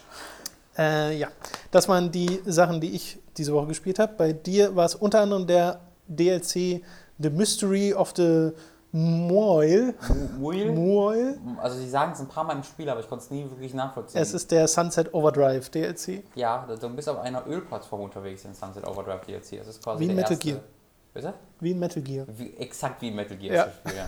Äh, ja, das waren die Sachen, die ich diese Woche gespielt habe. Bei dir war es unter anderem der DLC The Mystery of the Moil. Will? Moil. Also sie sagen es ein paar Mal im Spiel, aber ich konnte es nie wirklich nachvollziehen. Es ist der Sunset Overdrive DLC. ja, du bist auf einer Ölplattform unterwegs in Sunset Overdrive DLC. Das ist quasi Wie in Metal erste, Gear. Bitte? Wie in Metal Gear. Wie, exakt wie in Metal Gear Ja. ist das Spiel, ja.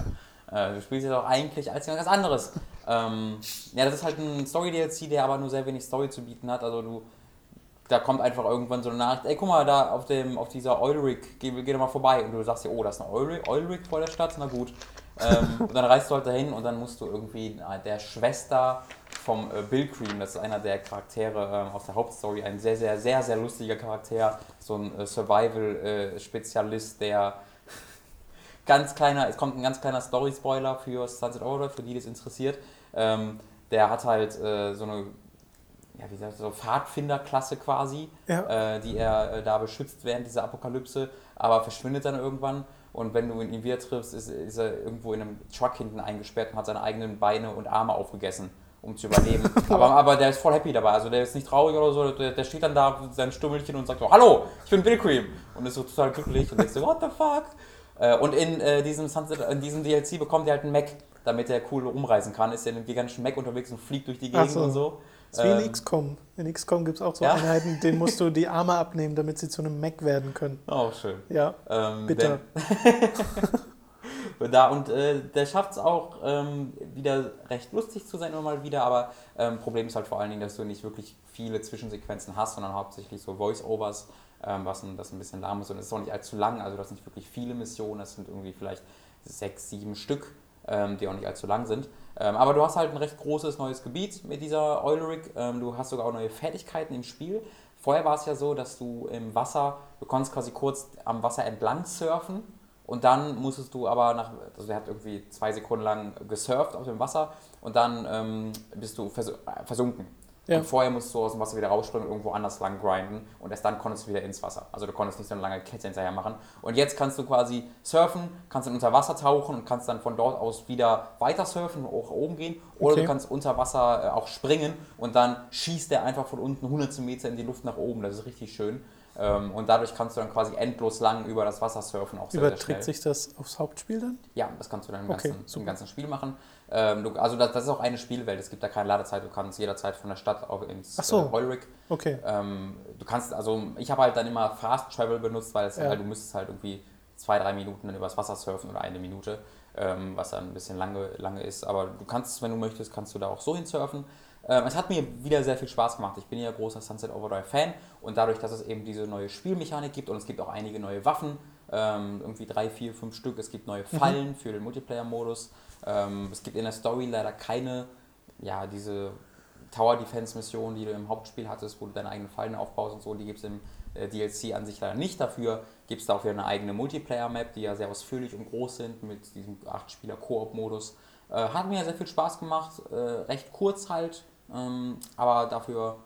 Äh, du spielst jetzt auch eigentlich als ganz anderes. ähm, ja, das ist halt ein Story-DLC, der aber nur sehr wenig Story zu bieten hat. Also du, da kommt einfach irgendwann so eine Nachricht, ey, guck mal, da auf, dem, auf dieser Oil Rig, geh, geh doch mal vorbei. Und du sagst dir, oh, das ist eine Oil Rig, Oil Rig vor der Stadt, na gut. ähm, und dann reist du halt dahin und dann musst du irgendwie äh, der Schwester vom äh, Bill Cream, das ist einer der Charaktere ähm, aus der Hauptstory, ein sehr, sehr, sehr, sehr lustiger Charakter, so ein äh, Survival-Spezialist, der ganz kleiner, es kommt ein ganz kleiner Story-Spoiler für Sunset Overdrive, für die das interessiert. Ähm, der hat halt äh, so eine ja, wie gesagt, so Pfadfinderklasse quasi, Ja. äh, die er äh, da beschützt während dieser Apokalypse, aber verschwindet dann irgendwann. Und wenn du ihn wieder triffst, ist, ist er irgendwo in einem Truck hinten eingesperrt und hat seine eigenen Beine und Arme aufgegessen, um zu überleben. aber, aber der ist voll happy dabei. Also der ist nicht traurig oder so. Der, der steht dann da mit seinem Stummelchen und sagt so, Hallo, ich bin Bill Cream. Und ist so total glücklich und denkt so, what the fuck? Äh, und in, äh, diesem Sunset, in diesem DLC bekommt er halt einen Mac, damit er cool rumreisen kann. Ist er in einem gigantischen Mac unterwegs und fliegt durch die Gegend so. und so. Das ist wie in Ähm, XCOM. In XCOM gibt es auch so Ja? Einheiten, denen musst du die Arme abnehmen, damit sie zu einem Mac werden können. Oh, schön. Ja, Ähm, bitter. Da, und äh, der schafft es auch ähm, wieder recht lustig zu sein immer mal wieder, aber ähm, Problem ist halt vor allen Dingen, dass du nicht wirklich viele Zwischensequenzen hast, sondern hauptsächlich so Voice-Overs, ähm, was das ein bisschen lahm ist und es ist auch nicht allzu lang, also du hast nicht wirklich viele Missionen, das sind irgendwie vielleicht sechs, sieben Stück, ähm, die auch nicht allzu lang sind. Ähm, aber du hast halt ein recht großes neues Gebiet mit dieser Rig, ähm, du hast sogar auch neue Fertigkeiten im Spiel. Vorher war es ja so, dass du im Wasser, du konntest quasi kurz am Wasser entlang surfen und dann musstest du aber nach, also der hat irgendwie zwei Sekunden lang gesurft auf dem Wasser und dann ähm, bist du vers äh, versunken. Ja. Und vorher musst du aus dem Wasser wieder rausspringen und irgendwo anders lang grinden und erst dann konntest du wieder ins Wasser. Also du konntest nicht so eine lange Kette hinterher machen. Und jetzt kannst du quasi surfen, kannst dann unter Wasser tauchen und kannst dann von dort aus wieder weiter surfen, auch oben gehen. Oder Okay. du kannst unter Wasser äh, auch springen und dann schießt der einfach von unten 100 Meter in die Luft nach oben. Das ist richtig schön. Ähm, und dadurch kannst du dann quasi endlos lang über das Wasser surfen, auch sehr, sehr schnell. Überträgt sich das aufs Hauptspiel dann? Ja, das kannst du dann im Okay, ganzen, super. im ganzen Spiel machen. Ähm, du, also das, das ist auch eine Spielwelt, es gibt da keine Ladezeit, du kannst jederzeit von der Stadt auch ins Ach so. äh, Heurig. Okay. Ähm, du kannst, also ich habe halt dann immer Fast Travel benutzt, weil es Ja. halt, du müsstest halt irgendwie zwei, drei Minuten dann übers Wasser surfen oder eine Minute, ähm, was dann ein bisschen lange, lange ist. Aber du kannst, wenn du möchtest, kannst du da auch so hinsurfen. Ähm, es hat mir wieder sehr viel Spaß gemacht. Ich bin ja großer Sunset Overdrive Fan und dadurch, dass es eben diese neue Spielmechanik gibt und es gibt auch einige neue Waffen, ähm, irgendwie drei, vier, fünf Stück. Es gibt neue Fallen für den Multiplayer-Modus. Ähm, es gibt in der Story leider keine, ja, diese Tower Defense Mission, die du im Hauptspiel hattest, wo du deine eigenen Fallen aufbaust und so, die gibt es im äh, DLC an sich leider nicht. Dafür gibt es da auch wieder eine eigene Multiplayer-Map, die ja sehr ausführlich und groß sind mit diesem 8-Spieler-Koop-Modus. Äh, hat mir sehr viel Spaß gemacht, äh, recht kurz halt, ähm, aber dafür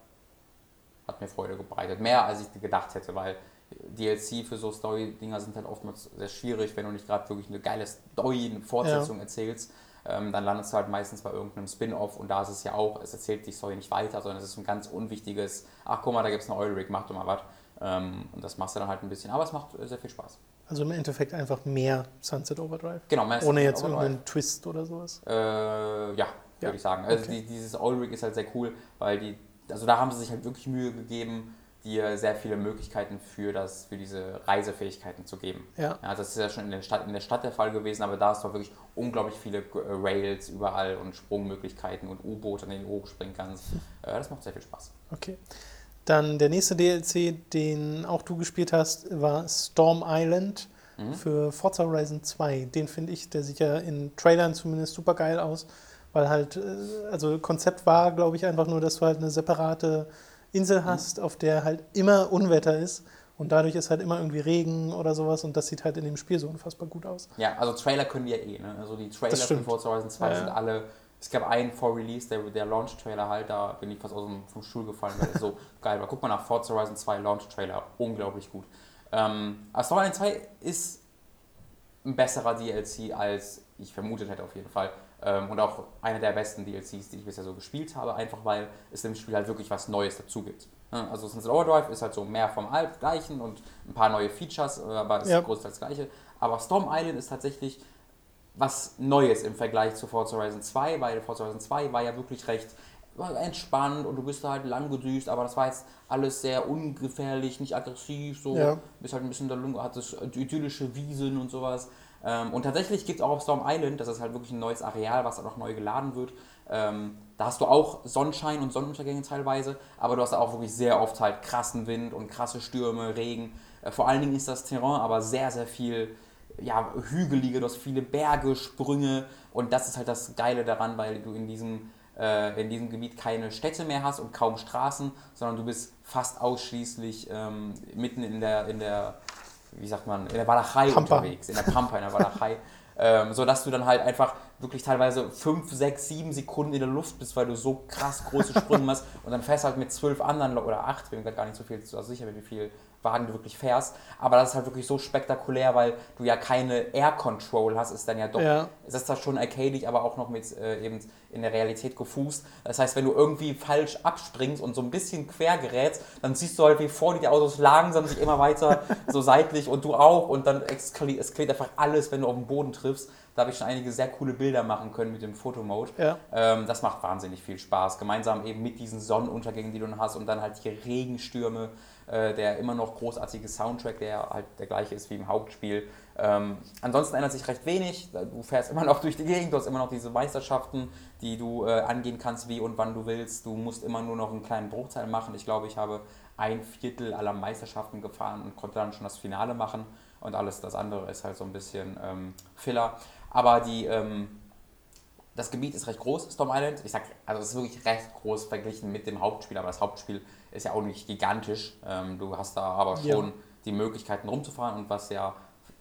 hat mir Freude gebreitet. Mehr als ich gedacht hätte, weil DLC für so Story-Dinger sind halt oftmals sehr schwierig, wenn du nicht gerade wirklich eine geile Story, eine Fortsetzung erzählst. Ähm, dann landest du halt meistens bei irgendeinem Spin-off und da ist es ja auch, es erzählt die Story nicht weiter, sondern es ist ein ganz unwichtiges, ach guck mal, da gibt es eine Oil Rig, mach doch mal was. Ähm, und das machst du dann halt ein bisschen, aber es macht äh, sehr viel Spaß. Also im Endeffekt einfach mehr Sunset Overdrive. Genau, mehr Ohne jetzt Sunset Overdrive. irgendeinen Twist oder sowas. Äh, ja, würde Ja, ich sagen. Also okay. die, dieses Rig ist halt sehr cool, weil die, also da haben sie sich halt wirklich Mühe gegeben, dir sehr viele Möglichkeiten für, das, für diese Reisefähigkeiten zu geben. Ja. Ja, das ist ja schon in der, Stadt, in der Stadt der Fall gewesen, aber da hast du wirklich unglaublich viele äh, Rails überall und Sprungmöglichkeiten und U-Boote, an denen du hochspringen kannst. Äh, das macht sehr viel Spaß. Okay. Dann der nächste DLC, den auch du gespielt hast, war Storm Island Mhm. für Forza Horizon 2. Den finde ich, der sieht ja in Trailern zumindest super geil aus, weil halt, äh, also Konzept war, glaube ich, einfach nur, dass du halt eine separate Insel Mhm. hast, auf der halt immer Unwetter ist und dadurch ist halt immer irgendwie Regen oder sowas und das sieht halt in dem Spiel so unfassbar gut aus. Ja, also Trailer können die ja eh. Ne? Also die Trailer von. Forza Horizon 2 Ja, sind alle. Es gab einen vor Release, der, der Launch-Trailer halt, da bin ich fast aus dem, vom Stuhl gefallen, weil so geil war. Guck mal nach Forza Horizon 2 Launch-Trailer, unglaublich gut. Ähm, aber Star Wars 2 ist ein besserer DLC, als ich vermutet hätte auf jeden Fall. Ähm, und auch einer der besten DLCs, die ich bisher so gespielt habe, einfach weil es im Spiel halt wirklich was Neues dazu gibt. Ja, Also Sunset Overdrive ist halt so mehr vom Alt gleichen und ein paar neue Features, äh, aber ist Ja. größtenteils das gleiche. Aber Storm Island ist tatsächlich was Neues im Vergleich zu Forza Horizon 2, weil Forza Horizon 2 war ja wirklich recht entspannt und du bist da halt lang gedüst, aber das war jetzt alles sehr ungefährlich, nicht aggressiv, so Ja. bist halt ein bisschen da, hattest idyllische Wiesen und sowas. Ähm, und tatsächlich gibt es auch auf Storm Island, das ist halt wirklich ein neues Areal, was auch neu geladen wird. Ähm, da hast du auch Sonnenschein und Sonnenuntergänge teilweise, aber du hast auch wirklich sehr oft halt krassen Wind und krasse Stürme, Regen. Äh, vor allen Dingen ist das Terrain aber sehr, sehr viel ja, hügelige, du hast viele Berge, Sprünge und das ist halt das Geile daran, weil du in diesem, äh, in diesem Gebiet keine Städte mehr hast und kaum Straßen, sondern du bist fast ausschließlich ähm, mitten in der, in der, wie sagt man, in der Walachei Pampa. unterwegs, in der Pampa, in der Walachei. ähm, sodass du dann halt einfach wirklich teilweise 5, 6, 7 Sekunden in der Luft bist, weil du so krass große Sprünge machst und dann fährst halt mit zwölf anderen oder acht, bin mir gar nicht so viel so sicher, wie viel Wagen du wirklich fährst. Aber das ist halt wirklich so spektakulär, weil du ja keine Air Control hast, ist dann ja doch Ja. es ist zwar schon arcadig, aber auch noch mit äh, eben in der Realität gefußt. Das heißt, wenn du irgendwie falsch abspringst und so ein bisschen quer gerätst, dann siehst du halt, wie vor dir die Autos langsam sich immer weiter so seitlich und du auch und dann eskaliert, einfach alles, wenn du auf den Boden triffst. Da habe ich schon einige sehr coole Bilder machen können mit dem Fotomode. Ja. Ähm, das macht wahnsinnig viel Spaß. Gemeinsam eben mit diesen Sonnenuntergängen, die du dann hast und dann halt die Regenstürme, äh, der immer noch großartige Soundtrack, der halt der gleiche ist wie im Hauptspiel. Ähm, ansonsten ändert sich recht wenig. Du fährst immer noch durch die Gegend, du hast immer noch diese Meisterschaften, die du äh, angehen kannst, wie und wann du willst. Du musst immer nur noch einen kleinen Bruchteil machen. Ich glaube, ich habe ein Viertel aller Meisterschaften gefahren und konnte dann schon das Finale machen. Und alles das andere ist halt so ein bisschen ähm, Filler. Aber die, ähm, das Gebiet ist recht groß, Storm Island. Ich sag, also es ist wirklich recht groß verglichen mit dem Hauptspiel, aber das Hauptspiel ist ja auch nicht gigantisch. Ähm, du hast da aber schon Ja. die Möglichkeiten rumzufahren und was ja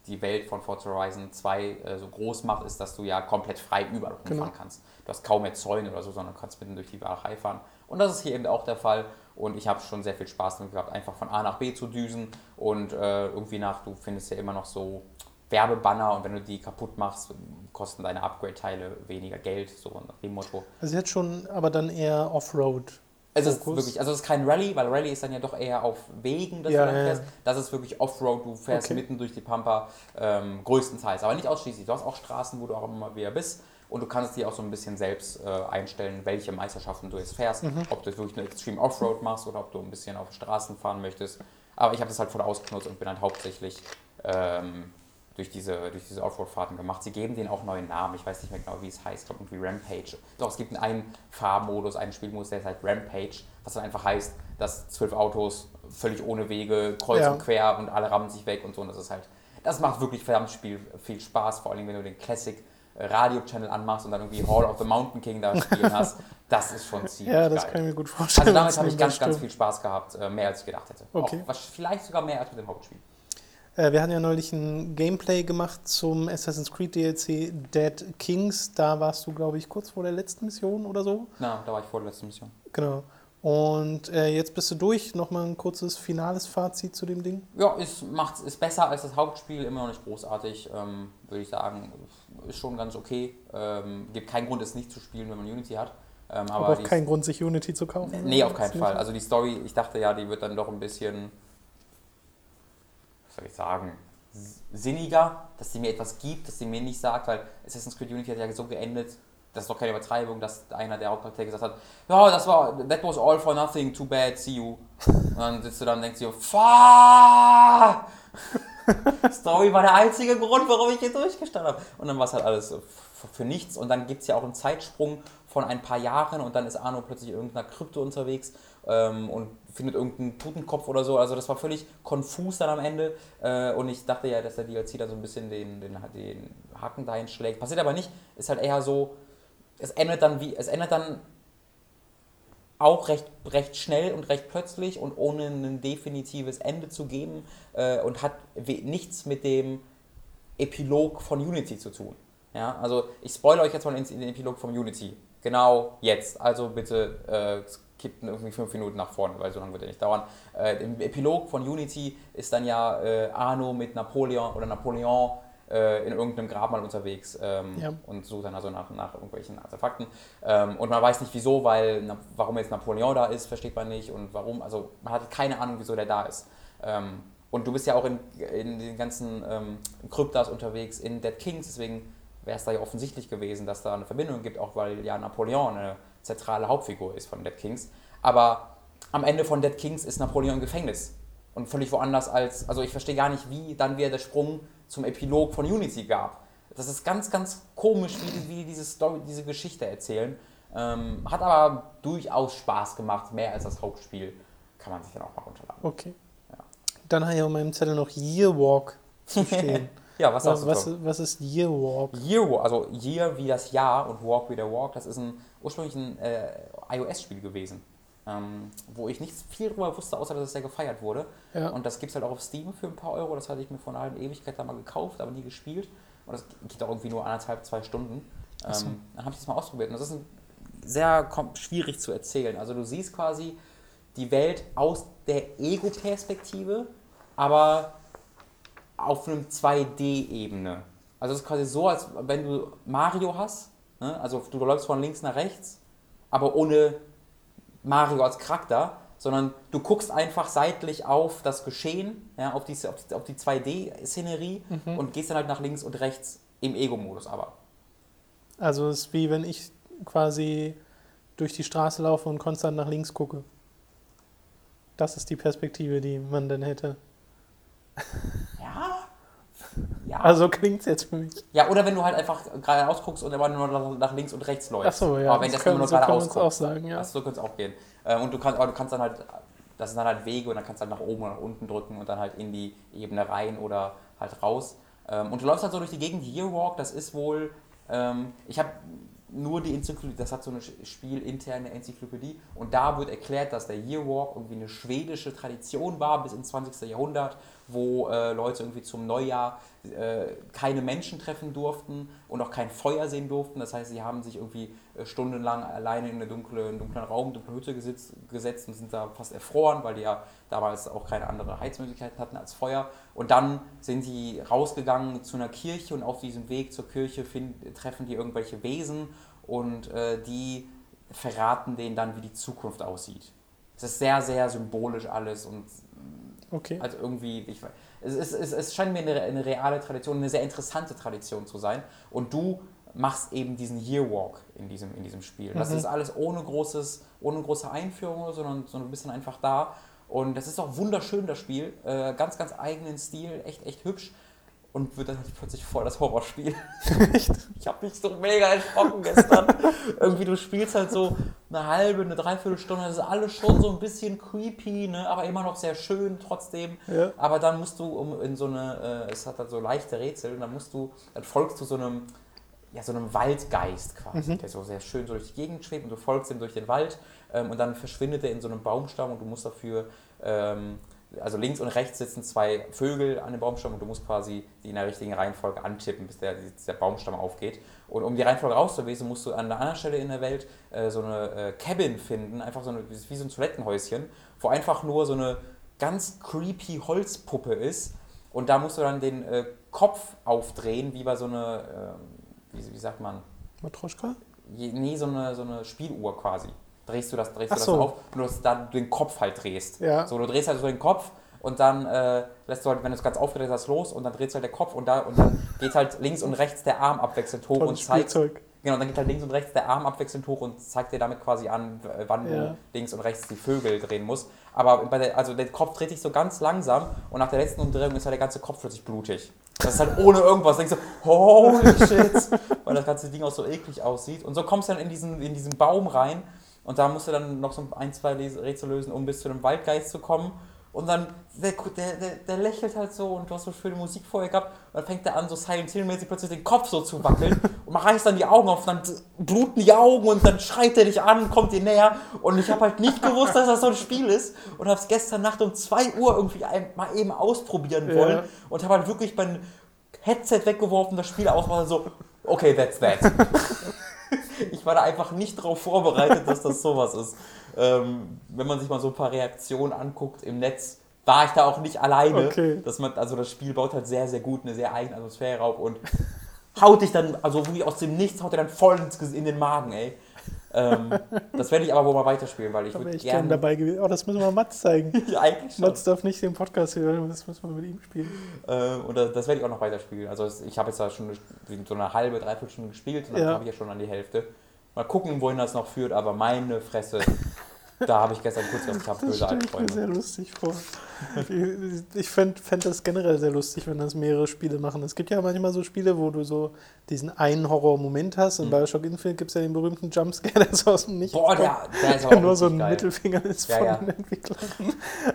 die Welt von Forza Horizon 2 äh, so groß macht, ist, dass du ja komplett frei überall rumfahren Genau. kannst. Du hast kaum mehr Zäune oder so, sondern kannst mitten durch die Walachei fahren. Und das ist hier eben auch der Fall. Und ich habe schon sehr viel Spaß damit gehabt, einfach von A nach B zu düsen und äh, irgendwie nach, du findest ja immer noch so Werbebanner und wenn du die kaputt machst, kosten deine Upgrade-Teile weniger Geld, so nach dem Motto. Also jetzt schon, aber dann eher Offroad. Es ist wirklich, also es ist kein Rallye, weil Rallye ist dann ja doch eher auf Wegen, dass Ja, du dann ja, fährst. Das ist wirklich Offroad, du fährst Okay. mitten durch die Pampa, ähm, größtenteils, aber nicht ausschließlich. Du hast auch Straßen, wo du auch immer wieder bist und du kannst dir auch so ein bisschen selbst äh, einstellen, welche Meisterschaften du jetzt fährst. Mhm. Ob du jetzt wirklich eine Extreme Offroad machst oder ob du ein bisschen auf Straßen fahren möchtest. Aber ich habe das halt voll ausgenutzt und bin dann hauptsächlich ähm, durch diese, durch diese Offroad-Fahrten gemacht. Sie geben denen auch neuen Namen. Ich weiß nicht mehr genau, wie es heißt. Ich glaube, irgendwie Rampage. Doch, es gibt einen Fahrmodus, einen Spielmodus, der ist halt Rampage, was dann einfach heißt, dass zwölf Autos völlig ohne Wege kreuz Ja. und quer und alle rammen sich weg und so. Und das ist halt, das macht wirklich verdammt viel, viel Spaß, vor allem wenn du den Classic Radio-Channel anmachst und dann irgendwie Hall of the Mountain King da spielen hast. Das ist schon ziemlich Ja, das geil. kann ich mir gut vorstellen. Also damit habe ich ganz, ganz viel Spaß gehabt, äh, mehr als ich gedacht hätte. Okay. Auch, was, vielleicht sogar mehr als mit dem Hauptspiel. Äh, wir hatten ja neulich ein Gameplay gemacht zum Assassin's Creed DLC Dead Kings. Da warst du, glaube ich, kurz vor der letzten Mission oder so. Na, da war ich vor der letzten Mission. Genau. Und äh, jetzt bist du durch. Nochmal ein kurzes finales Fazit zu dem Ding. Ja, ist, macht's, ist besser als das Hauptspiel, immer noch nicht großartig, ähm, würde ich sagen. Ist schon ganz okay. Ähm, gibt keinen Grund, es nicht zu spielen, wenn man Unity hat. Ähm, Aber, aber auch die- kein Grund, sich Unity zu kaufen. Nee, auf keinen. Fall. Also die Story, ich dachte ja, die wird dann doch ein bisschen, soll ich sagen, sinniger, dass sie mir etwas gibt, dass sie mir nicht sagt, weil Assassin's Creed Unity hat ja so geendet, das ist doch keine Übertreibung, dass einer der Hauptcharaktere gesagt hat, ja, das war, that was all for nothing, too bad, see you. Und dann sitzt du da und denkst dir, fuck! Story war der einzige Grund, warum ich hier durchgestanden habe. Und dann war es halt alles für nichts. Und dann gibt es ja auch einen Zeitsprung von ein paar Jahren und dann ist Arno plötzlich in irgendeiner Krypto unterwegs ähm, und findet irgendeinen Totenkopf oder so. Also das war völlig konfus dann am Ende. Äh, und ich dachte ja, dass der DLC da so ein bisschen den, den, den Haken dahin schlägt. Passiert aber nicht. Ist halt eher so, es endet dann wie, es endet dann auch recht, recht schnell und recht plötzlich und ohne ein definitives Ende zu geben äh, und hat nichts mit dem Epilog von Unity zu tun. Ja, also ich spoilere euch jetzt mal in den Epilog von Unity. Genau jetzt. Also bitte äh, kippt irgendwie fünf Minuten nach vorne, weil so lange wird er nicht dauern. Äh, Im Epilog von Unity ist dann ja äh, Arno mit Napoleon oder Napoleon äh, in irgendeinem Grabmal unterwegs ähm, Ja. und sucht dann also nach, nach irgendwelchen Artefakten. Ähm, und man weiß nicht wieso, weil na, warum jetzt Napoleon da ist, versteht man nicht und warum, also man hat keine Ahnung, wieso der da ist. Ähm, und du bist ja auch in, in den ganzen ähm, Kryptas unterwegs in Dead Kings, deswegen wäre es da ja offensichtlich gewesen, dass da eine Verbindung gibt, auch weil ja Napoleon eine zentrale Hauptfigur ist von Dead Kings. Aber am Ende von Dead Kings ist Napoleon im Gefängnis und völlig woanders als, also ich verstehe gar nicht, wie dann wieder der Sprung zum Epilog von Unity gab. Das ist ganz, ganz komisch, wie die, wie diese Story, diese Geschichte erzählen. Ähm, hat aber durchaus Spaß gemacht, mehr als das Hauptspiel. Kann man sich dann auch mal runterladen. Okay. Ja. Dann habe ich auf meinem Zettel noch Year Walk zu stehen. Ja, was sagst was, du? was, was ist Year Walk? Year, Wa- also Year wie das Jahr und Walk wie der Walk, das ist ein ursprünglich ein äh, iOS-Spiel gewesen, ähm, wo ich nicht viel darüber wusste, außer dass es sehr gefeiert wurde. Ja. Und das gibt es halt auch auf Steam für ein paar Euro. Das hatte ich mir vor einer halben Ewigkeit da mal gekauft, aber nie gespielt. Und das geht auch irgendwie nur anderthalb, zwei Stunden. Ach so. Ähm, dann habe ich das mal ausprobiert. Und das ist ein, sehr schwierig zu erzählen. Also du siehst quasi die Welt aus der Ego-Perspektive, aber auf einem 2D-Ebene. Also es ist quasi so, als wenn du Mario hast, ne? also du läufst von links nach rechts, aber ohne Mario als Charakter, sondern du guckst einfach seitlich auf das Geschehen, ja, auf, diese, auf die, auf die 2D-Szenerie Mhm. und gehst dann halt nach links und rechts Im Ego-Modus aber. Also es ist wie wenn ich quasi durch die Straße laufe und konstant nach links gucke. Das ist die Perspektive, die man dann hätte. Ja. Ja. Also klingt es jetzt für mich. ja, oder wenn du halt einfach geradeaus guckst und immer nur nach, nach links und rechts läufst. Achso, ja. Aber wenn das, immer können, nur so können wir geradeaus uns auch guckst. sagen, ja. Das, so könnte es auch gehen. Äh, Und du kannst, aber du kannst dann halt, das sind dann halt Wege und dann kannst du halt nach oben oder nach unten drücken und dann halt in die Ebene rein oder halt raus. Ähm, Und du läufst halt so durch die Gegend. Yearwalk, das ist wohl, ähm, ich habe nur die Enzyklopädie, das hat so eine spielinterne Enzyklopädie und da wird erklärt, dass der Yearwalk irgendwie eine schwedische Tradition war bis ins 20. Jahrhundert, wo äh, Leute irgendwie zum Neujahr äh, keine Menschen treffen durften und auch kein Feuer sehen durften. Das heißt, sie haben sich irgendwie äh, stundenlang alleine in einen dunklen, dunklen Raum, dunkle Hütte gesitzt, gesetzt und sind da fast erfroren, weil die ja damals auch keine andere Heizmöglichkeiten hatten als Feuer. Und dann sind sie rausgegangen zu einer Kirche und auf diesem Weg zur Kirche find, treffen die irgendwelche Wesen und äh, die verraten denen dann, wie die Zukunft aussieht. Es ist sehr, sehr symbolisch alles und Okay. also irgendwie, ich, weiß- es, es, es, es scheint mir eine, eine reale Tradition, eine sehr interessante Tradition zu sein. Und du machst eben diesen Yearwalk in diesem, in diesem Spiel. Das Mhm. ist alles ohne, großes, ohne große Einführung, sondern, sondern ein bisschen einfach da. Und das ist auch wunderschön, das Spiel. Äh, ganz, ganz eigenen Stil, echt, echt hübsch. Und wird dann halt plötzlich voll das Horrorspiel. Ich habe mich so mega erschrocken gestern. Irgendwie, du spielst halt so eine halbe, eine Dreiviertelstunde, das ist alles schon so ein bisschen creepy, ne? aber immer noch sehr schön trotzdem. Ja. Aber dann musst du um in so eine, äh, es hat halt so leichte Rätsel, und dann musst du, dann folgst du so einem, ja, so einem Waldgeist quasi, der so sehr schön so durch die Gegend schwebt und du folgst ihm durch den Wald ähm, und dann verschwindet er in so einem Baumstamm und du musst dafür, ähm, also links und rechts sitzen zwei Vögel an dem Baumstamm und du musst quasi die in der richtigen Reihenfolge antippen, bis der, der Baumstamm aufgeht. Und um die Reihenfolge rauszulesen, musst du an einer anderen Stelle in der Welt äh, so eine äh, Cabin finden, einfach so eine, wie so ein Toilettenhäuschen, wo einfach nur so eine ganz creepy Holzpuppe ist. Und da musst du dann den äh, Kopf aufdrehen, wie bei so einer, äh, wie, wie sagt man, Matroschka? Nee, so eine, so eine Spieluhr quasi. Drehst du das, drehst Ach du das so. auf und du hast da den Kopf halt drehst. Ja. So, du drehst halt so den Kopf und dann äh, lässt du halt, wenn du es ganz aufgedreht hast, los und dann dreht halt der Kopf und da und dann geht halt links und rechts der Arm abwechselnd hoch und zeigt. Spielzeug. Genau, dann geht halt links und rechts der Arm abwechselnd hoch und zeigt dir damit quasi an, wann Ja. du links und rechts die Vögel drehen musst. Aber bei der, also der Kopf dreht sich so ganz langsam und nach der letzten Umdrehung ist halt der ganze Kopf plötzlich blutig. Das ist halt ohne irgendwas. Denkst du, holy shit, weil das ganze Ding auch so eklig aussieht. Und so kommst du dann in diesen, in diesen Baum rein und da musst du dann noch so ein, zwei Rätsel lösen, um bis zu dem Waldgeist zu kommen. Und dann, der, der, der, lächelt halt so und du hast so schöne Musik vorher gehabt. Und dann fängt er an, so Silent Hill-mäßig plötzlich den Kopf so zu wackeln. und man reißt dann die Augen auf, und dann bluten die Augen und dann schreit er dich an, kommt dir näher. Und ich habe halt nicht gewusst, dass das so ein Spiel ist. Und habe es gestern Nacht um 2 Uhr irgendwie ein, mal eben ausprobieren Ja. wollen. Und habe halt wirklich mein Headset weggeworfen, das Spiel ausmachen, so, okay, that's that. ich war da einfach nicht drauf vorbereitet, dass das sowas ist. Ähm, wenn man sich mal so ein paar Reaktionen anguckt im Netz, war ich da auch nicht alleine. Okay. Dass man, also das Spiel baut halt sehr, sehr gut eine sehr eigene Atmosphäre auf und haut dich dann, also wie aus dem Nichts, haut dir dann voll in den Magen, ey. Ähm, das werde ich aber wohl mal weiterspielen, weil ich würde ich gern gerne. dabei gewesen. Oh, das müssen wir Mats zeigen. Ja, eigentlich schon. Mats darf nicht den Podcast hören, das müssen wir mit ihm spielen. Äh, und das, das werde ich auch noch weiterspielen. Also ich habe jetzt da schon so eine halbe, dreiviertel Stunde gespielt und dann Ja. habe ich ja schon an die Hälfte. Mal gucken, wohin das noch führt, aber meine Fresse, da habe ich gestern kurz gesagt, ich habe Das böse Albträume. sehr lustig vor. Ich, ich fände fänd das generell sehr lustig, wenn das mehrere Spiele machen. Es gibt ja manchmal so Spiele, wo du so diesen einen Horror-Moment hast. In Mhm. Bioshock Infinite gibt es ja den berühmten Jumpscare, der so aus dem Nichts Boah, der, der ist aber der auch nur so ein geil. Mittelfinger ist Ja, von ja. den Entwicklern.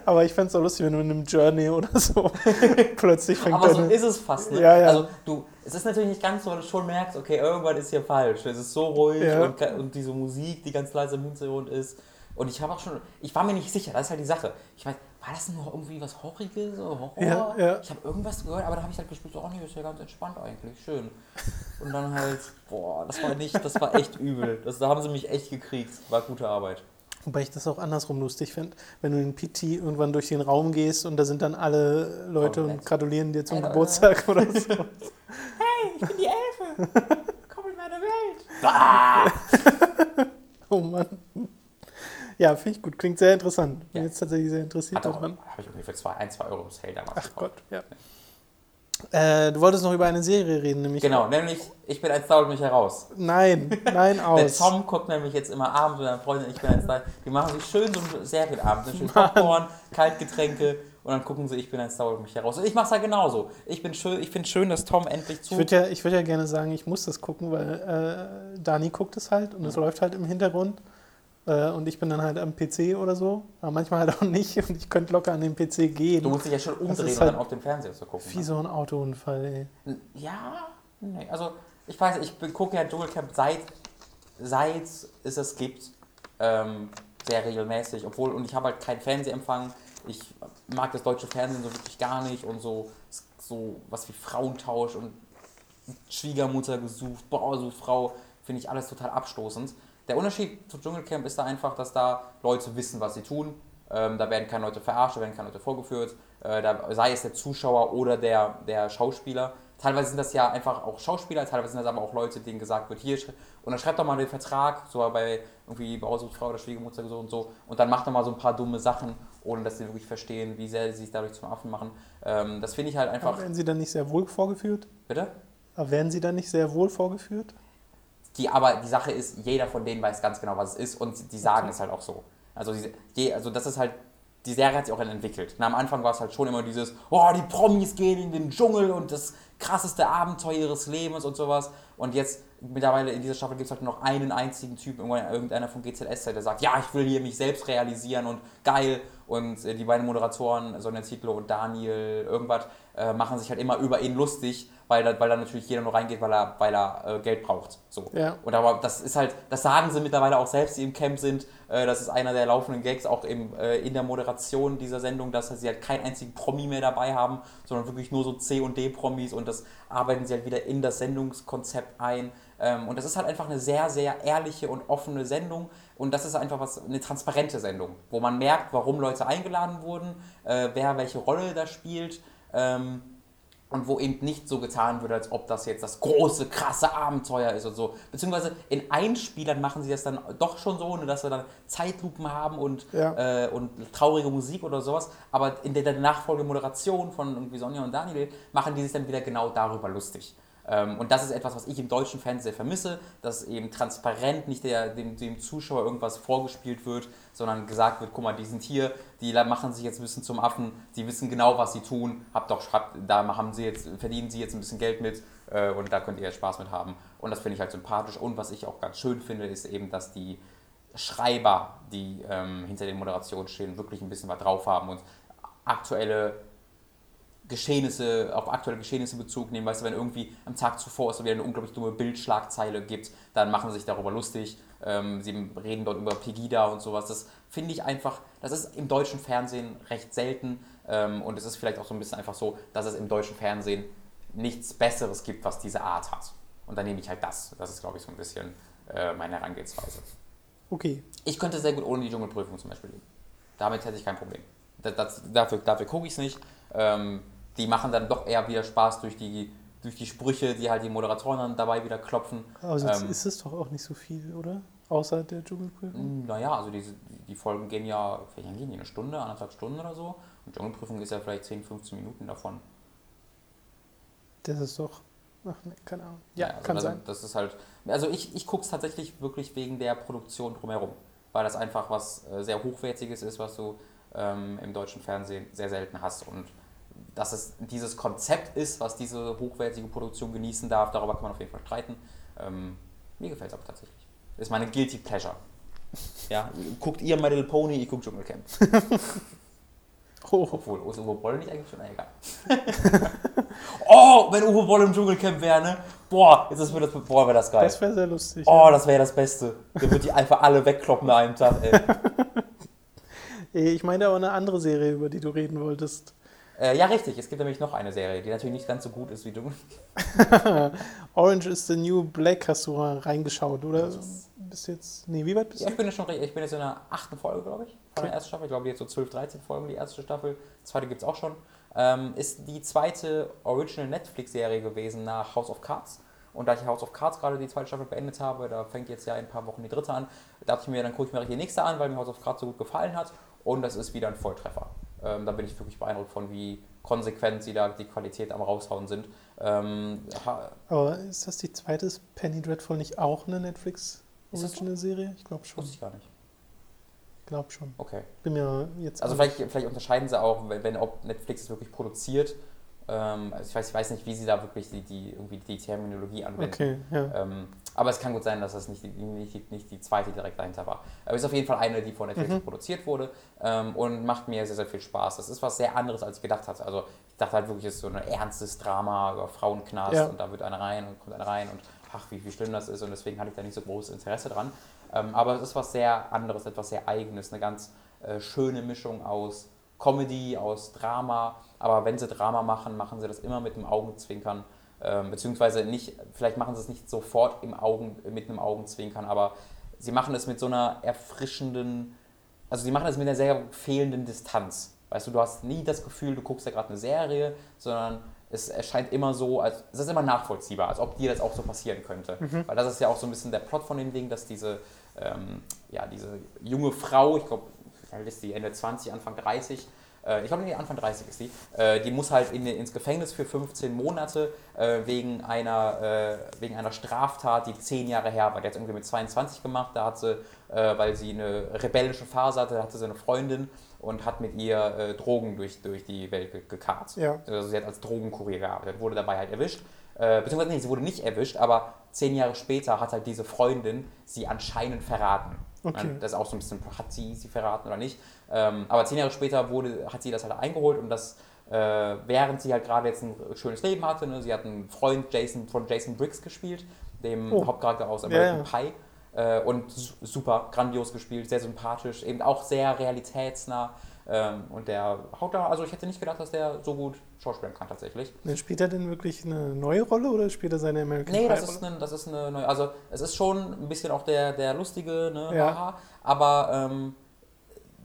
Aber ich fände es auch lustig, wenn du in einem Journey oder so plötzlich fängt Aber so ist es fast, ne? Ja, ja. Also du, es ist natürlich nicht ganz so, weil du schon merkst, okay, irgendwas ist hier falsch. Es ist so ruhig Ja. und, und diese Musik, die ganz leise im Hintergrund ist. Und ich habe auch schon, ich war mir nicht sicher, das ist halt die Sache. Ich weiß, war das nur irgendwie was Horriges oder Horror? Ja, ja. Ich habe irgendwas gehört, aber dann habe ich halt gespielt, so, oh nee, ist ja ganz entspannt eigentlich, schön. Und dann halt, boah, das war nicht, das war echt übel. Das, da haben sie mich echt gekriegt. War gute Arbeit. Wobei ich das auch andersrum lustig finde, wenn du in PT irgendwann durch den Raum gehst und da sind dann alle Leute und gratulieren dir zum Hey, Geburtstag oder so. Hey, ich bin die Elfe. Komm in meine Welt. Ah! Oh Mann. Ja, finde ich gut. Klingt sehr interessant. Bin Ja. jetzt tatsächlich sehr interessiert daran. habe ich irgendwie für zwei, ein, zwei Euro im Sale damals Ach gekauft. Gott, ja. Äh, du wolltest noch über eine Serie reden, nämlich. Genau, nämlich Ich bin ein Star und mich heraus. Nein, nein, Der aus. Tom guckt nämlich jetzt immer abends mit seiner Freundin, ich bin ein Star. Die machen sich schön so einen Serienabend, ne? schön Popcorn, Kaltgetränke und dann gucken sie, ich bin ein Star und mich heraus. Und ich mach's halt genauso. Ich bin schön, ich finde schön, dass Tom endlich zu. Ich würde ja, ich würd ja gerne sagen, ich muss das gucken, weil äh, Dani guckt es halt und es läuft halt im Hintergrund. Äh, und ich bin dann halt am PC oder so. Aber manchmal halt auch nicht. Und ich könnte locker an den PC gehen. du musst dich ja schon umdrehen und halt dann auf den Fernseher zu gucken. Wie Ne? so ein Autounfall, ey. Ja, nee, also ich weiß, ich gucke ja Dschungelcamp seit, seit es es gibt, ähm, sehr regelmäßig, obwohl, und ich habe halt keinen Fernsehempfang, ich mag das deutsche Fernsehen so wirklich gar nicht und so, so was wie Frauentausch und Schwiegermutter gesucht, Bauer sucht Frau, finde ich alles total abstoßend. Der Unterschied zu Dschungelcamp ist da einfach, dass da Leute wissen, was sie tun. Ähm, da werden keine Leute verarscht, da werden keine Leute vorgeführt. Äh, da, sei es der Zuschauer oder der, der Schauspieler. Teilweise sind das ja einfach auch Schauspieler, teilweise sind das aber auch Leute, denen gesagt wird, hier, sch- und dann schreibt doch mal den Vertrag, so bei irgendwie Bausuchtfrau oder Schwiegermutter so und so, und dann macht doch mal so ein paar dumme Sachen, ohne dass sie wirklich verstehen, wie sehr sie sich dadurch zum Affen machen. Ähm, das finde ich halt einfach. Aber werden sie dann nicht sehr wohl vorgeführt? Bitte? Aber werden sie dann nicht sehr wohl vorgeführt? Die, aber die Sache ist, jeder von denen weiß ganz genau, was es ist und die sagen Okay. es halt auch so. Also, je, also das ist halt, die Serie hat sich auch entwickelt. Na, am Anfang war es halt schon immer dieses, oh, die Promis gehen in den Dschungel und das krasseste Abenteuer ihres Lebens und sowas. Und jetzt, mittlerweile in dieser Staffel gibt es halt noch einen einzigen Typen, irgendeiner von GZSZ, der sagt, ja, ich will hier mich selbst realisieren und geil. Und äh, die beiden Moderatoren, Sonja Zietlow und Daniel irgendwas, äh, machen sich halt immer über ihn lustig, weil, da, weil da natürlich jeder nur reingeht, weil er, weil er äh, Geld braucht. So. Ja. Und aber das ist halt, das sagen sie mittlerweile auch selbst, die im Camp sind. Äh, das ist einer der laufenden Gags auch im, äh, in der Moderation dieser Sendung, dass sie halt keinen einzigen Promi mehr dabei haben, sondern wirklich nur so C und D-Promis und das arbeiten sie halt wieder in das Sendungskonzept ein. Ähm, und das ist halt einfach eine sehr, sehr ehrliche und offene Sendung. Und das ist einfach was, eine transparente Sendung, wo man merkt, warum Leute eingeladen wurden, äh, wer welche Rolle da spielt. Ähm, und wo eben nicht so getan wird, als ob das jetzt das große, krasse Abenteuer ist und so. Beziehungsweise in Einspielern machen sie das dann doch schon so, dass wir dann Zeitlupen haben und, Ja. äh, und traurige Musik oder sowas. Aber in der, der nachfolgenden Moderation von irgendwie Sonja und Daniel machen die sich dann wieder genau darüber lustig. Ähm, und das ist etwas, was ich im deutschen Fernsehen vermisse, dass eben transparent nicht der, dem, dem Zuschauer irgendwas vorgespielt wird, sondern gesagt wird, guck mal, die sind hier, die machen sich jetzt ein bisschen zum Affen, die wissen genau, was sie tun, habt doch, habt, da haben sie jetzt, verdienen sie jetzt ein bisschen Geld mit äh, und da könnt ihr Spaß mit haben. Und das finde ich halt sympathisch. Und was ich auch ganz schön finde, ist eben, dass die Schreiber, die ähm, hinter den Moderationen stehen, wirklich ein bisschen was drauf haben und aktuelle Geschehnisse, auf aktuelle Geschehnisse Bezug nehmen. Weißt du, wenn irgendwie am Tag zuvor es wieder eine unglaublich dumme Bildschlagzeile gibt, dann machen sie sich darüber lustig. Ähm, sie reden dort über Pegida und sowas. Das finde ich einfach, das ist im deutschen Fernsehen recht selten. Ähm, und es ist vielleicht auch so ein bisschen einfach so, dass es im deutschen Fernsehen nichts Besseres gibt, was diese Art hat. Und dann nehme ich halt das. Das ist, glaube ich, so ein bisschen äh, meine Herangehensweise. Okay. Ich könnte sehr gut ohne die Dschungelprüfung zum Beispiel leben. Damit hätte ich kein Problem. Das, das, dafür dafür gucke ich es nicht. Ähm, die machen dann doch eher wieder Spaß durch die, durch die Sprüche, die halt die Moderatoren dann dabei wieder klopfen. Also Ähm, ist es doch auch nicht so viel, oder? Außer der Dschungelprüfung. Naja, also diese, die Folgen gehen ja, lange gehen die? Eine Stunde, anderthalb Stunden oder so. Und Dschungelprüfung ist ja vielleicht 10, 15 Minuten davon. Das ist doch. Ach, nee, keine Ahnung. Ja, also, kann also, sein. Das ist halt. Also ich, ich gucke es tatsächlich wirklich wegen der Produktion drumherum. Weil das einfach was äh, sehr Hochwertiges ist, was du ähm, im deutschen Fernsehen sehr selten hast. Und dass es dieses Konzept ist, was diese hochwertige Produktion genießen darf, darüber kann man auf jeden Fall streiten. Ähm, mir gefällt es aber tatsächlich. Ist meine Guilty Pleasure. Ja, guckt ihr My Little Pony, ich gucke Dschungelcamp. Oh, Obwohl, ist Uwe Boll nicht eigentlich schon? Na, egal. oh, wenn Uwe Boll im Dschungelcamp wäre, ne? Boah, jetzt ist mir das, boah, wäre das geil. das wäre sehr lustig. Oh, ja. das wäre das Beste. Der wird die einfach alle wegkloppen an einem Tag, ey. Ich meine aber eine andere Serie, über die du reden wolltest. Äh, ja, richtig. Es gibt nämlich noch eine Serie, die natürlich nicht ganz so gut ist wie du. Orange is the New Black hast du mal reingeschaut, oder? Bis jetzt. Nee, wie weit bist Ja, du? ich bin jetzt schon ich bin jetzt in der achten Folge, glaube ich, von der ersten Staffel. Ich glaube, jetzt so 12, 13 Folgen die erste Staffel. Die zweite gibt es auch schon. Ähm, ist die zweite Original Netflix-Serie gewesen nach House of Cards. Und da ich House of Cards gerade die zweite Staffel beendet habe, da fängt jetzt ja in ein paar Wochen die dritte an, dachte ich mir, dann gucke ich mir die nächste an, weil mir House of Cards so gut gefallen hat. Und das ist wieder ein Volltreffer. Ähm, da bin ich wirklich beeindruckt von, wie konsequent sie da die Qualität am raushauen sind. Ähm, Aber ist das die zweite? Ist Penny Dreadful nicht auch eine Netflix Original-Serie? Ich glaube schon. Wusste ich gar nicht. Ich glaube schon. Okay. Bin mir jetzt. Also vielleicht, vielleicht unterscheiden sie auch, wenn, wenn ob Netflix es wirklich produziert. Ähm, also ich, weiß, ich weiß nicht, wie sie da wirklich die, die, irgendwie die Terminologie anwenden. Okay, ja. Ähm, aber es kann gut sein, dass das nicht die, nicht, nicht die zweite direkt dahinter war. Aber es ist auf jeden Fall eine, die von Netflix Mhm. produziert wurde ähm, und macht mir sehr, sehr viel Spaß. Das ist was sehr anderes, als ich gedacht hatte. Also ich dachte halt wirklich, es ist so ein ernstes Drama über Frauenknast Ja. und da wird einer rein und kommt einer rein und ach, wie, wie schlimm das ist und deswegen hatte ich da nicht so großes Interesse dran. Ähm, aber es ist was sehr anderes, etwas sehr Eigenes, eine ganz äh, schöne Mischung aus Comedy, aus Drama. Aber wenn sie Drama machen, machen sie das immer mit einem Augenzwinkern. Ähm, beziehungsweise nicht, vielleicht machen sie es nicht sofort im Augen, mit einem Augenzwinkern, aber sie machen es mit so einer erfrischenden, also sie machen es mit einer sehr fehlenden Distanz. Weißt du, du hast nie das Gefühl, du guckst ja gerade eine Serie, sondern es erscheint immer so, als es ist immer nachvollziehbar, als ob dir das auch so passieren könnte. Weil das ist ja auch so ein bisschen der Plot von dem Ding, dass diese, ähm, ja, diese junge Frau, ich glaube, ist die Ende 20, Anfang 30, äh, ich glaube, nee, Anfang 30 ist die, äh, die muss halt in, ins Gefängnis für 15 Monate äh, wegen, einer, äh, wegen einer Straftat, die 10 Jahre her war. Die hat irgendwie mit 22 gemacht, da hat sie, äh, weil sie eine rebellische Phase hatte, hatte sie eine Freundin und hat mit ihr äh, Drogen durch, durch die Welt ge gekarrt. Ja. Also sie hat als Drogenkurier gearbeitet, wurde dabei halt erwischt. Äh, beziehungsweise nee, sie wurde nicht erwischt, aber zehn Jahre später hat halt diese Freundin sie anscheinend verraten. Okay. Das ist auch so ein bisschen, hat sie sie verraten oder nicht. Ähm, aber zehn Jahre später wurde, hat sie das halt eingeholt und das, äh, während sie halt gerade jetzt ein schönes Leben hatte, ne, sie hat einen Freund Jason, von Jason Briggs gespielt, dem Oh. Hauptcharakter aus American ja. Pie. Äh, und su- super, grandios gespielt, sehr sympathisch, eben auch sehr realitätsnah. Ähm, und der haut da, also ich hätte nicht gedacht, dass der so gut schauspielen kann tatsächlich. Dann spielt er denn wirklich eine neue Rolle oder spielt er seine American Nee, Pie das ist, eine, das ist eine neue, also es ist schon ein bisschen auch der, der lustige, ne, Ja. haha, aber ähm,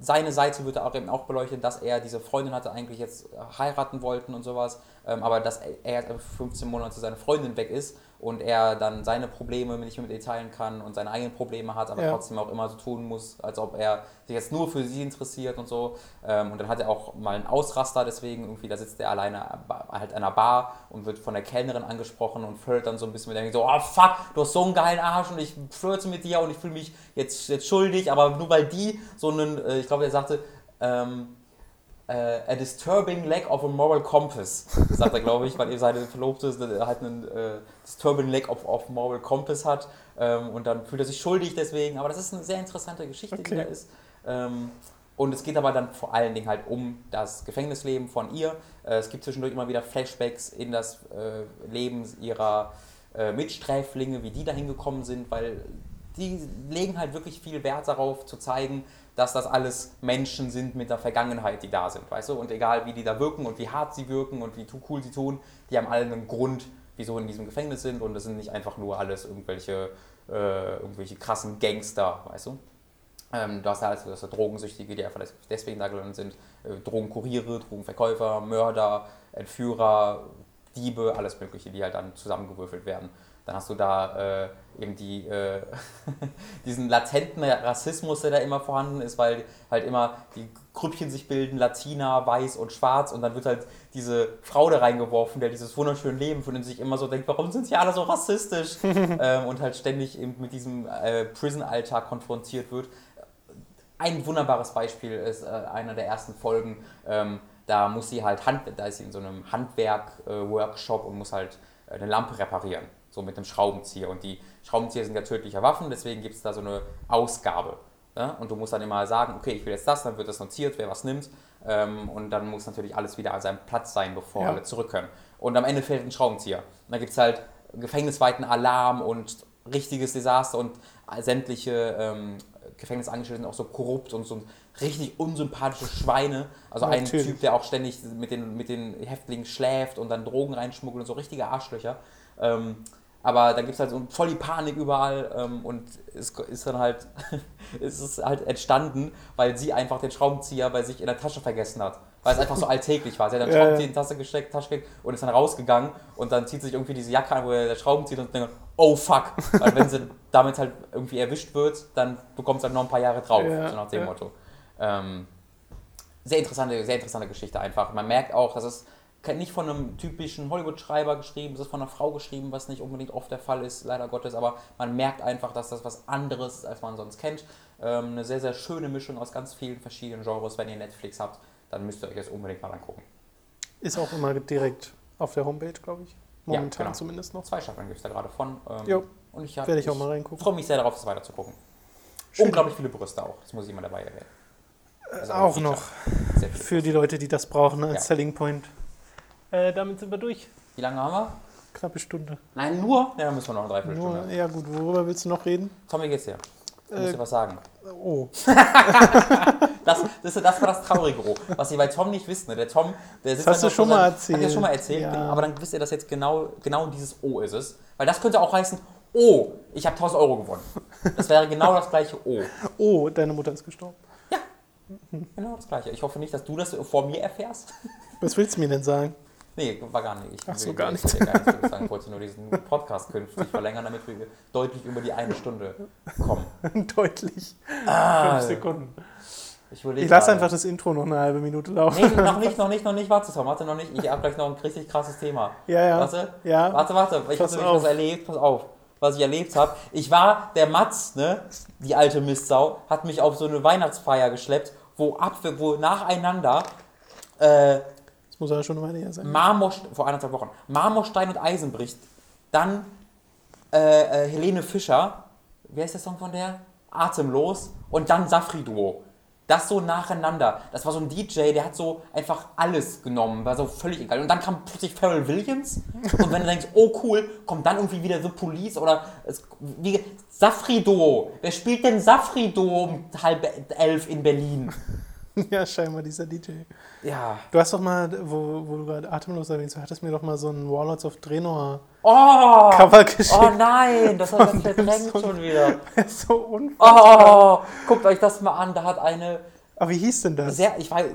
seine Seite wird auch eben auch beleuchtet, dass er diese Freundin hatte, eigentlich jetzt heiraten wollten und sowas, ähm, aber dass er jetzt 15 Monate seine Freundin weg ist und er dann seine Probleme nicht mehr mit ihr teilen kann und seine eigenen Probleme hat, aber Ja. trotzdem auch immer so tun muss, als ob er sich jetzt nur für sie interessiert und so. Ähm, und dann hat er auch mal einen Ausraster, deswegen irgendwie, da sitzt er alleine halt an einer Bar und wird von der Kellnerin angesprochen und flirtet dann so ein bisschen mit der so, oh fuck, du hast so einen geilen Arsch und ich flirte mit dir und ich fühle mich jetzt, jetzt schuldig, aber nur weil die so einen, äh, ich glaube, er sagte, ähm, äh, a disturbing lack of a moral compass, sagt er, glaube ich, weil eben seine Verlobte halt einen äh, disturbing lack of, of moral compass hat ähm, und dann fühlt er sich schuldig deswegen, aber das ist eine sehr interessante Geschichte, die Okay. da ist. Ähm, und es geht aber dann vor allen Dingen halt um das Gefängnisleben von ihr. Äh, es gibt zwischendurch immer wieder Flashbacks in das äh, Leben ihrer äh, Mitsträflinge, wie die da hingekommen sind, weil die legen halt wirklich viel Wert darauf zu zeigen, dass das alles Menschen sind mit der Vergangenheit, die da sind, weißt du? Und egal wie die da wirken und wie hart sie wirken und wie cool sie tun, die haben alle einen Grund, wieso in diesem Gefängnis sind und das sind nicht einfach nur alles irgendwelche, äh, irgendwelche krassen Gangster, weißt du? Ähm, du hast alles, du hast Drogensüchtige, die einfach des- deswegen da gelandet sind, äh, Drogenkuriere, Drogenverkäufer, Mörder, Entführer, Diebe, alles Mögliche, die halt dann zusammengewürfelt werden. Dann hast du da äh, eben die, äh, diesen latenten Rassismus, der da immer vorhanden ist, weil halt immer die Grüppchen sich bilden, Latina, Weiß und Schwarz und dann wird halt diese Frau da reingeworfen, der dieses wunderschöne Leben von dem sich immer so denkt, warum sind sie alle so rassistisch? Ähm, und halt ständig eben mit diesem äh, Prison-Alltag konfrontiert wird. Ein wunderbares Beispiel ist äh, einer der ersten Folgen, ähm, da muss sie halt Hand, da ist sie in so einem Handwerk-Workshop und muss halt äh, eine Lampe reparieren, so mit einem Schraubenzieher. Und die Schraubenzieher sind ja tödliche Waffen, deswegen gibt es da so eine Ausgabe. Ja? Und du musst dann immer sagen, okay, ich will jetzt das, dann wird das notiert, wer was nimmt. Ähm, und dann muss natürlich alles wieder an seinem Platz sein, bevor Ja. alle zurück können. Und am Ende fällt ein Schraubenzieher. Und dann gibt es halt gefängnisweiten Alarm und richtiges Desaster und sämtliche ähm, Gefängnisangestellte sind auch so korrupt und so richtig unsympathische Schweine. Also ein. Typ, der auch ständig mit den, mit den Häftlingen schläft und dann Drogen reinschmuggelt und so richtige Arschlöcher. Ähm, aber da gibt es halt so voll die Panik überall ähm, und es ist dann halt, es ist halt entstanden, weil sie einfach den Schraubenzieher bei sich in der Tasche vergessen hat. Weil es einfach so alltäglich war. Sie hat den Ja, Schraubenzieher in die Tasche gesteckt, Tasche gesteckt und ist dann rausgegangen und dann zieht sich irgendwie diese Jacke an, wo er der Schraubenzieher und denkt, oh fuck. Weil wenn sie damit halt irgendwie erwischt wird, dann bekommt sie halt noch ein paar Jahre drauf, Ja, so nach dem ja. Motto. Ähm, sehr interessante, sehr interessante Geschichte einfach. Man merkt auch, dass es nicht von einem typischen Hollywood-Schreiber geschrieben, es ist von einer Frau geschrieben, was nicht unbedingt oft der Fall ist, leider Gottes, aber man merkt einfach, dass das was anderes ist, als man sonst kennt. Ähm, eine sehr, sehr schöne Mischung aus ganz vielen verschiedenen Genres. Wenn ihr Netflix habt, dann müsst ihr euch das unbedingt mal angucken. Ist auch immer direkt auf der Homepage, glaube ich. Momentan genau. zumindest noch. Zwei Staffeln gibt es da gerade von. Ähm, Jo. Und ich, Werde ich auch mal reingucken. freue mich sehr darauf, das weiter zu gucken. Schön. Unglaublich viele Brüste auch, das muss ich immer dabei erwähnen. Äh, ein auch noch für die Leute, die das brauchen als Ja. Selling Point. Äh, damit sind wir durch. Wie lange haben wir? Knappe Stunde. Nein, nur? Ja, dann müssen wir noch eine Nur, Dreiviertelstunde. ja gut, worüber willst du noch reden? Tom, wie geht's dir? Du musst Äh, dir was sagen. oh, Das, das, das war das Traurige, Ro. Was ihr bei Tom nicht wisst, ne? Der Tom, der sitzt Das hast du schon mal erzählt. Ich das schon mal erzählt, Ja. aber dann wisst ihr, dass jetzt genau, genau dieses O ist es. Weil das könnte auch heißen, oh, ich habe 1000 Euro gewonnen. Das wäre genau das gleiche O. oh, deine Mutter ist gestorben. Genau das gleiche. Ich hoffe nicht, dass du das vor mir erfährst. Was willst du mir denn sagen? Nee, war gar nicht. Ich Ach so, will- gar sagen. Ich wollte nur diesen Podcast künftig verlängern, damit wir deutlich über die eine Stunde kommen. Deutlich. Ah, Fünf Sekunden. ich Ich lasse einfach das Intro noch eine halbe Minute laufen. Nee, noch nicht, noch nicht, noch nicht. Warte, Tom, warte noch nicht. Ich habe gleich noch ein richtig krasses Thema. Ja, ja. Warte, Ja. warte, warte. Ich habe nämlich was erlebt. Pass auf. Was ich erlebt habe. Ich war, der Matz, ne, die alte Mistsau, hat mich auf so eine Weihnachtsfeier geschleppt, wo, ab, wo nacheinander äh, Das muss aber schon eine Weile sein. Marmor, vor anderthalb Wochen, Marmorstein und Eisenbricht, dann äh, äh, Helene Fischer, wie heißt der Song von der? Atemlos und dann Safri Duo. Das so nacheinander. Das war so ein DJ, der hat so einfach alles genommen, war so völlig egal. Und dann kam plötzlich Pharrell Williams und wenn du denkst, oh cool, kommt dann irgendwie wieder The Police oder es, wie, Safri Duo. Wer spielt denn Safri Duo um halb elf in Berlin? Ja, scheinbar dieser DJ. Ja. Du hast doch mal, wo, wo du gerade atemlos erwähnst, du hattest mir doch mal so ein Warlords of Draenor Oh! Cover geschickt. Oh nein, das hat dem verdrängt Song. schon wieder. so unfassbar. Oh, guckt euch das mal an. Da hat eine Aber wie hieß denn das? sehr, ich weiß,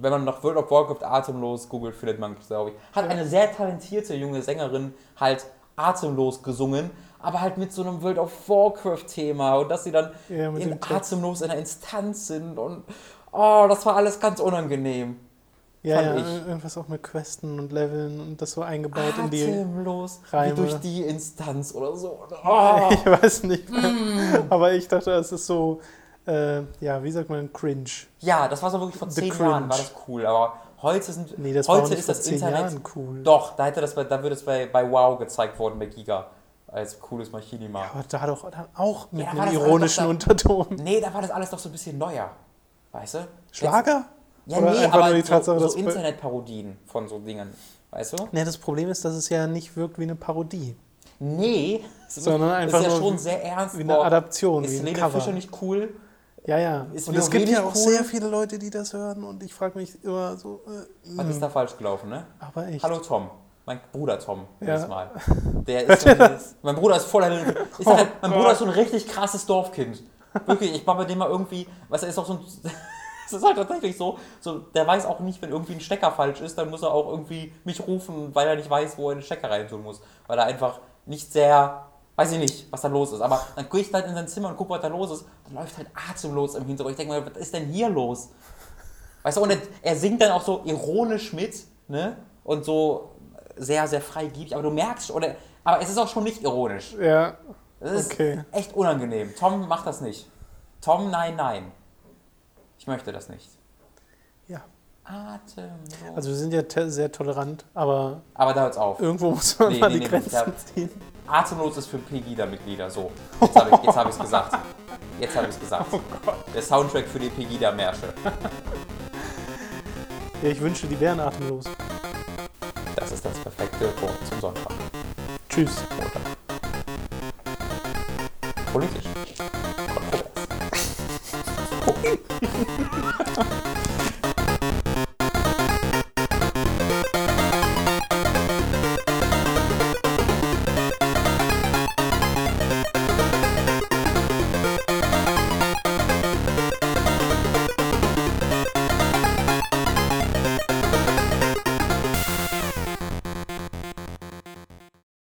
wenn man nach World of Warcraft atemlos googelt, findet man, glaube ich, hat eine sehr talentierte junge Sängerin halt atemlos gesungen, aber halt mit so einem World of Warcraft-Thema und dass sie dann Ja, in atemlos in einer Instanz sind und oh, das war alles ganz unangenehm. ja, ja, irgendwas auch mit Questen und Leveln und das so eingebaut in die. Atemlos, wie Reime. durch die Instanz oder so. Oh. Ich weiß nicht. Mm. Aber ich dachte, es ist so, äh, ja, wie sagt man, cringe. Ja, das war so wirklich vor The zehn Cringe. Jahren, war das cool. Aber heute sind Nee, das heute ist das Internet. Cool. Doch, da hätte das bei, da würde es bei, bei Wow gezeigt worden bei Giga. Als cooles Machinima. Aber da doch dann auch mit Ja, einem ironischen Unterton. Nee, da war das alles doch so ein bisschen neuer. Weißt du? Schlager? Jetzt, ja, Oder nee, aber die so, Tatsache, so bei- Internetparodien von so Dingen. Weißt du? Ne, das Problem ist, dass es ja nicht wirkt wie eine Parodie, Nee, ist- sondern einfach ist ja schon wie, sehr ernst. wie eine Adaption, wie Ist ein Helene Cover. Fischer nicht cool? Ja, ja. Ist und es gibt ja auch cool. sehr viele Leute, die das hören und ich frage mich immer so, äh, Was mh, ist da falsch gelaufen, ne? aber echt. Hallo Tom. Mein Bruder Tom, Ja. Mal. Der ist so ein, mein Bruder ist Fischer. Ich sag halt, mein Oh Bruder ist so ein richtig krasses Dorfkind. Wirklich, ich war bei dem mal irgendwie, was er ist auch so ein. Es ist halt tatsächlich so, so, der weiß auch nicht, wenn irgendwie ein Stecker falsch ist, dann muss er auch irgendwie mich rufen, weil er nicht weiß, wo er den Stecker reintun muss. Weil er einfach nicht sehr, weiß ich nicht, was da los ist. Aber dann gehe ich dann in sein Zimmer und gucke, was da los ist. Dann läuft halt atemlos im Hintergrund. Ich denke mir, was ist denn hier los? Weißt du, und er, er singt dann auch so ironisch mit, ne? Und so sehr, sehr freigiebig. Aber du merkst, oder, aber es ist auch schon nicht ironisch. Ja, Das ist Okay. echt unangenehm. Tom macht das nicht. Tom, nein, nein. Ich möchte das nicht. ja. Atemlos. Also wir sind ja te- sehr tolerant, aber aber da hört's auf. irgendwo muss man Nee, mal nee, die nee, Grenzen ziehen. Atemlos ist für Pegida-Mitglieder. So. Jetzt habe ich es hab ich's gesagt. Jetzt habe ich es gesagt. Oh Der Soundtrack für die Pegida-Märsche. Ja, ich wünschte, die wären atemlos. Das ist das perfekte Wort zum Sonntag. Tschüss. これでしょ。こ れ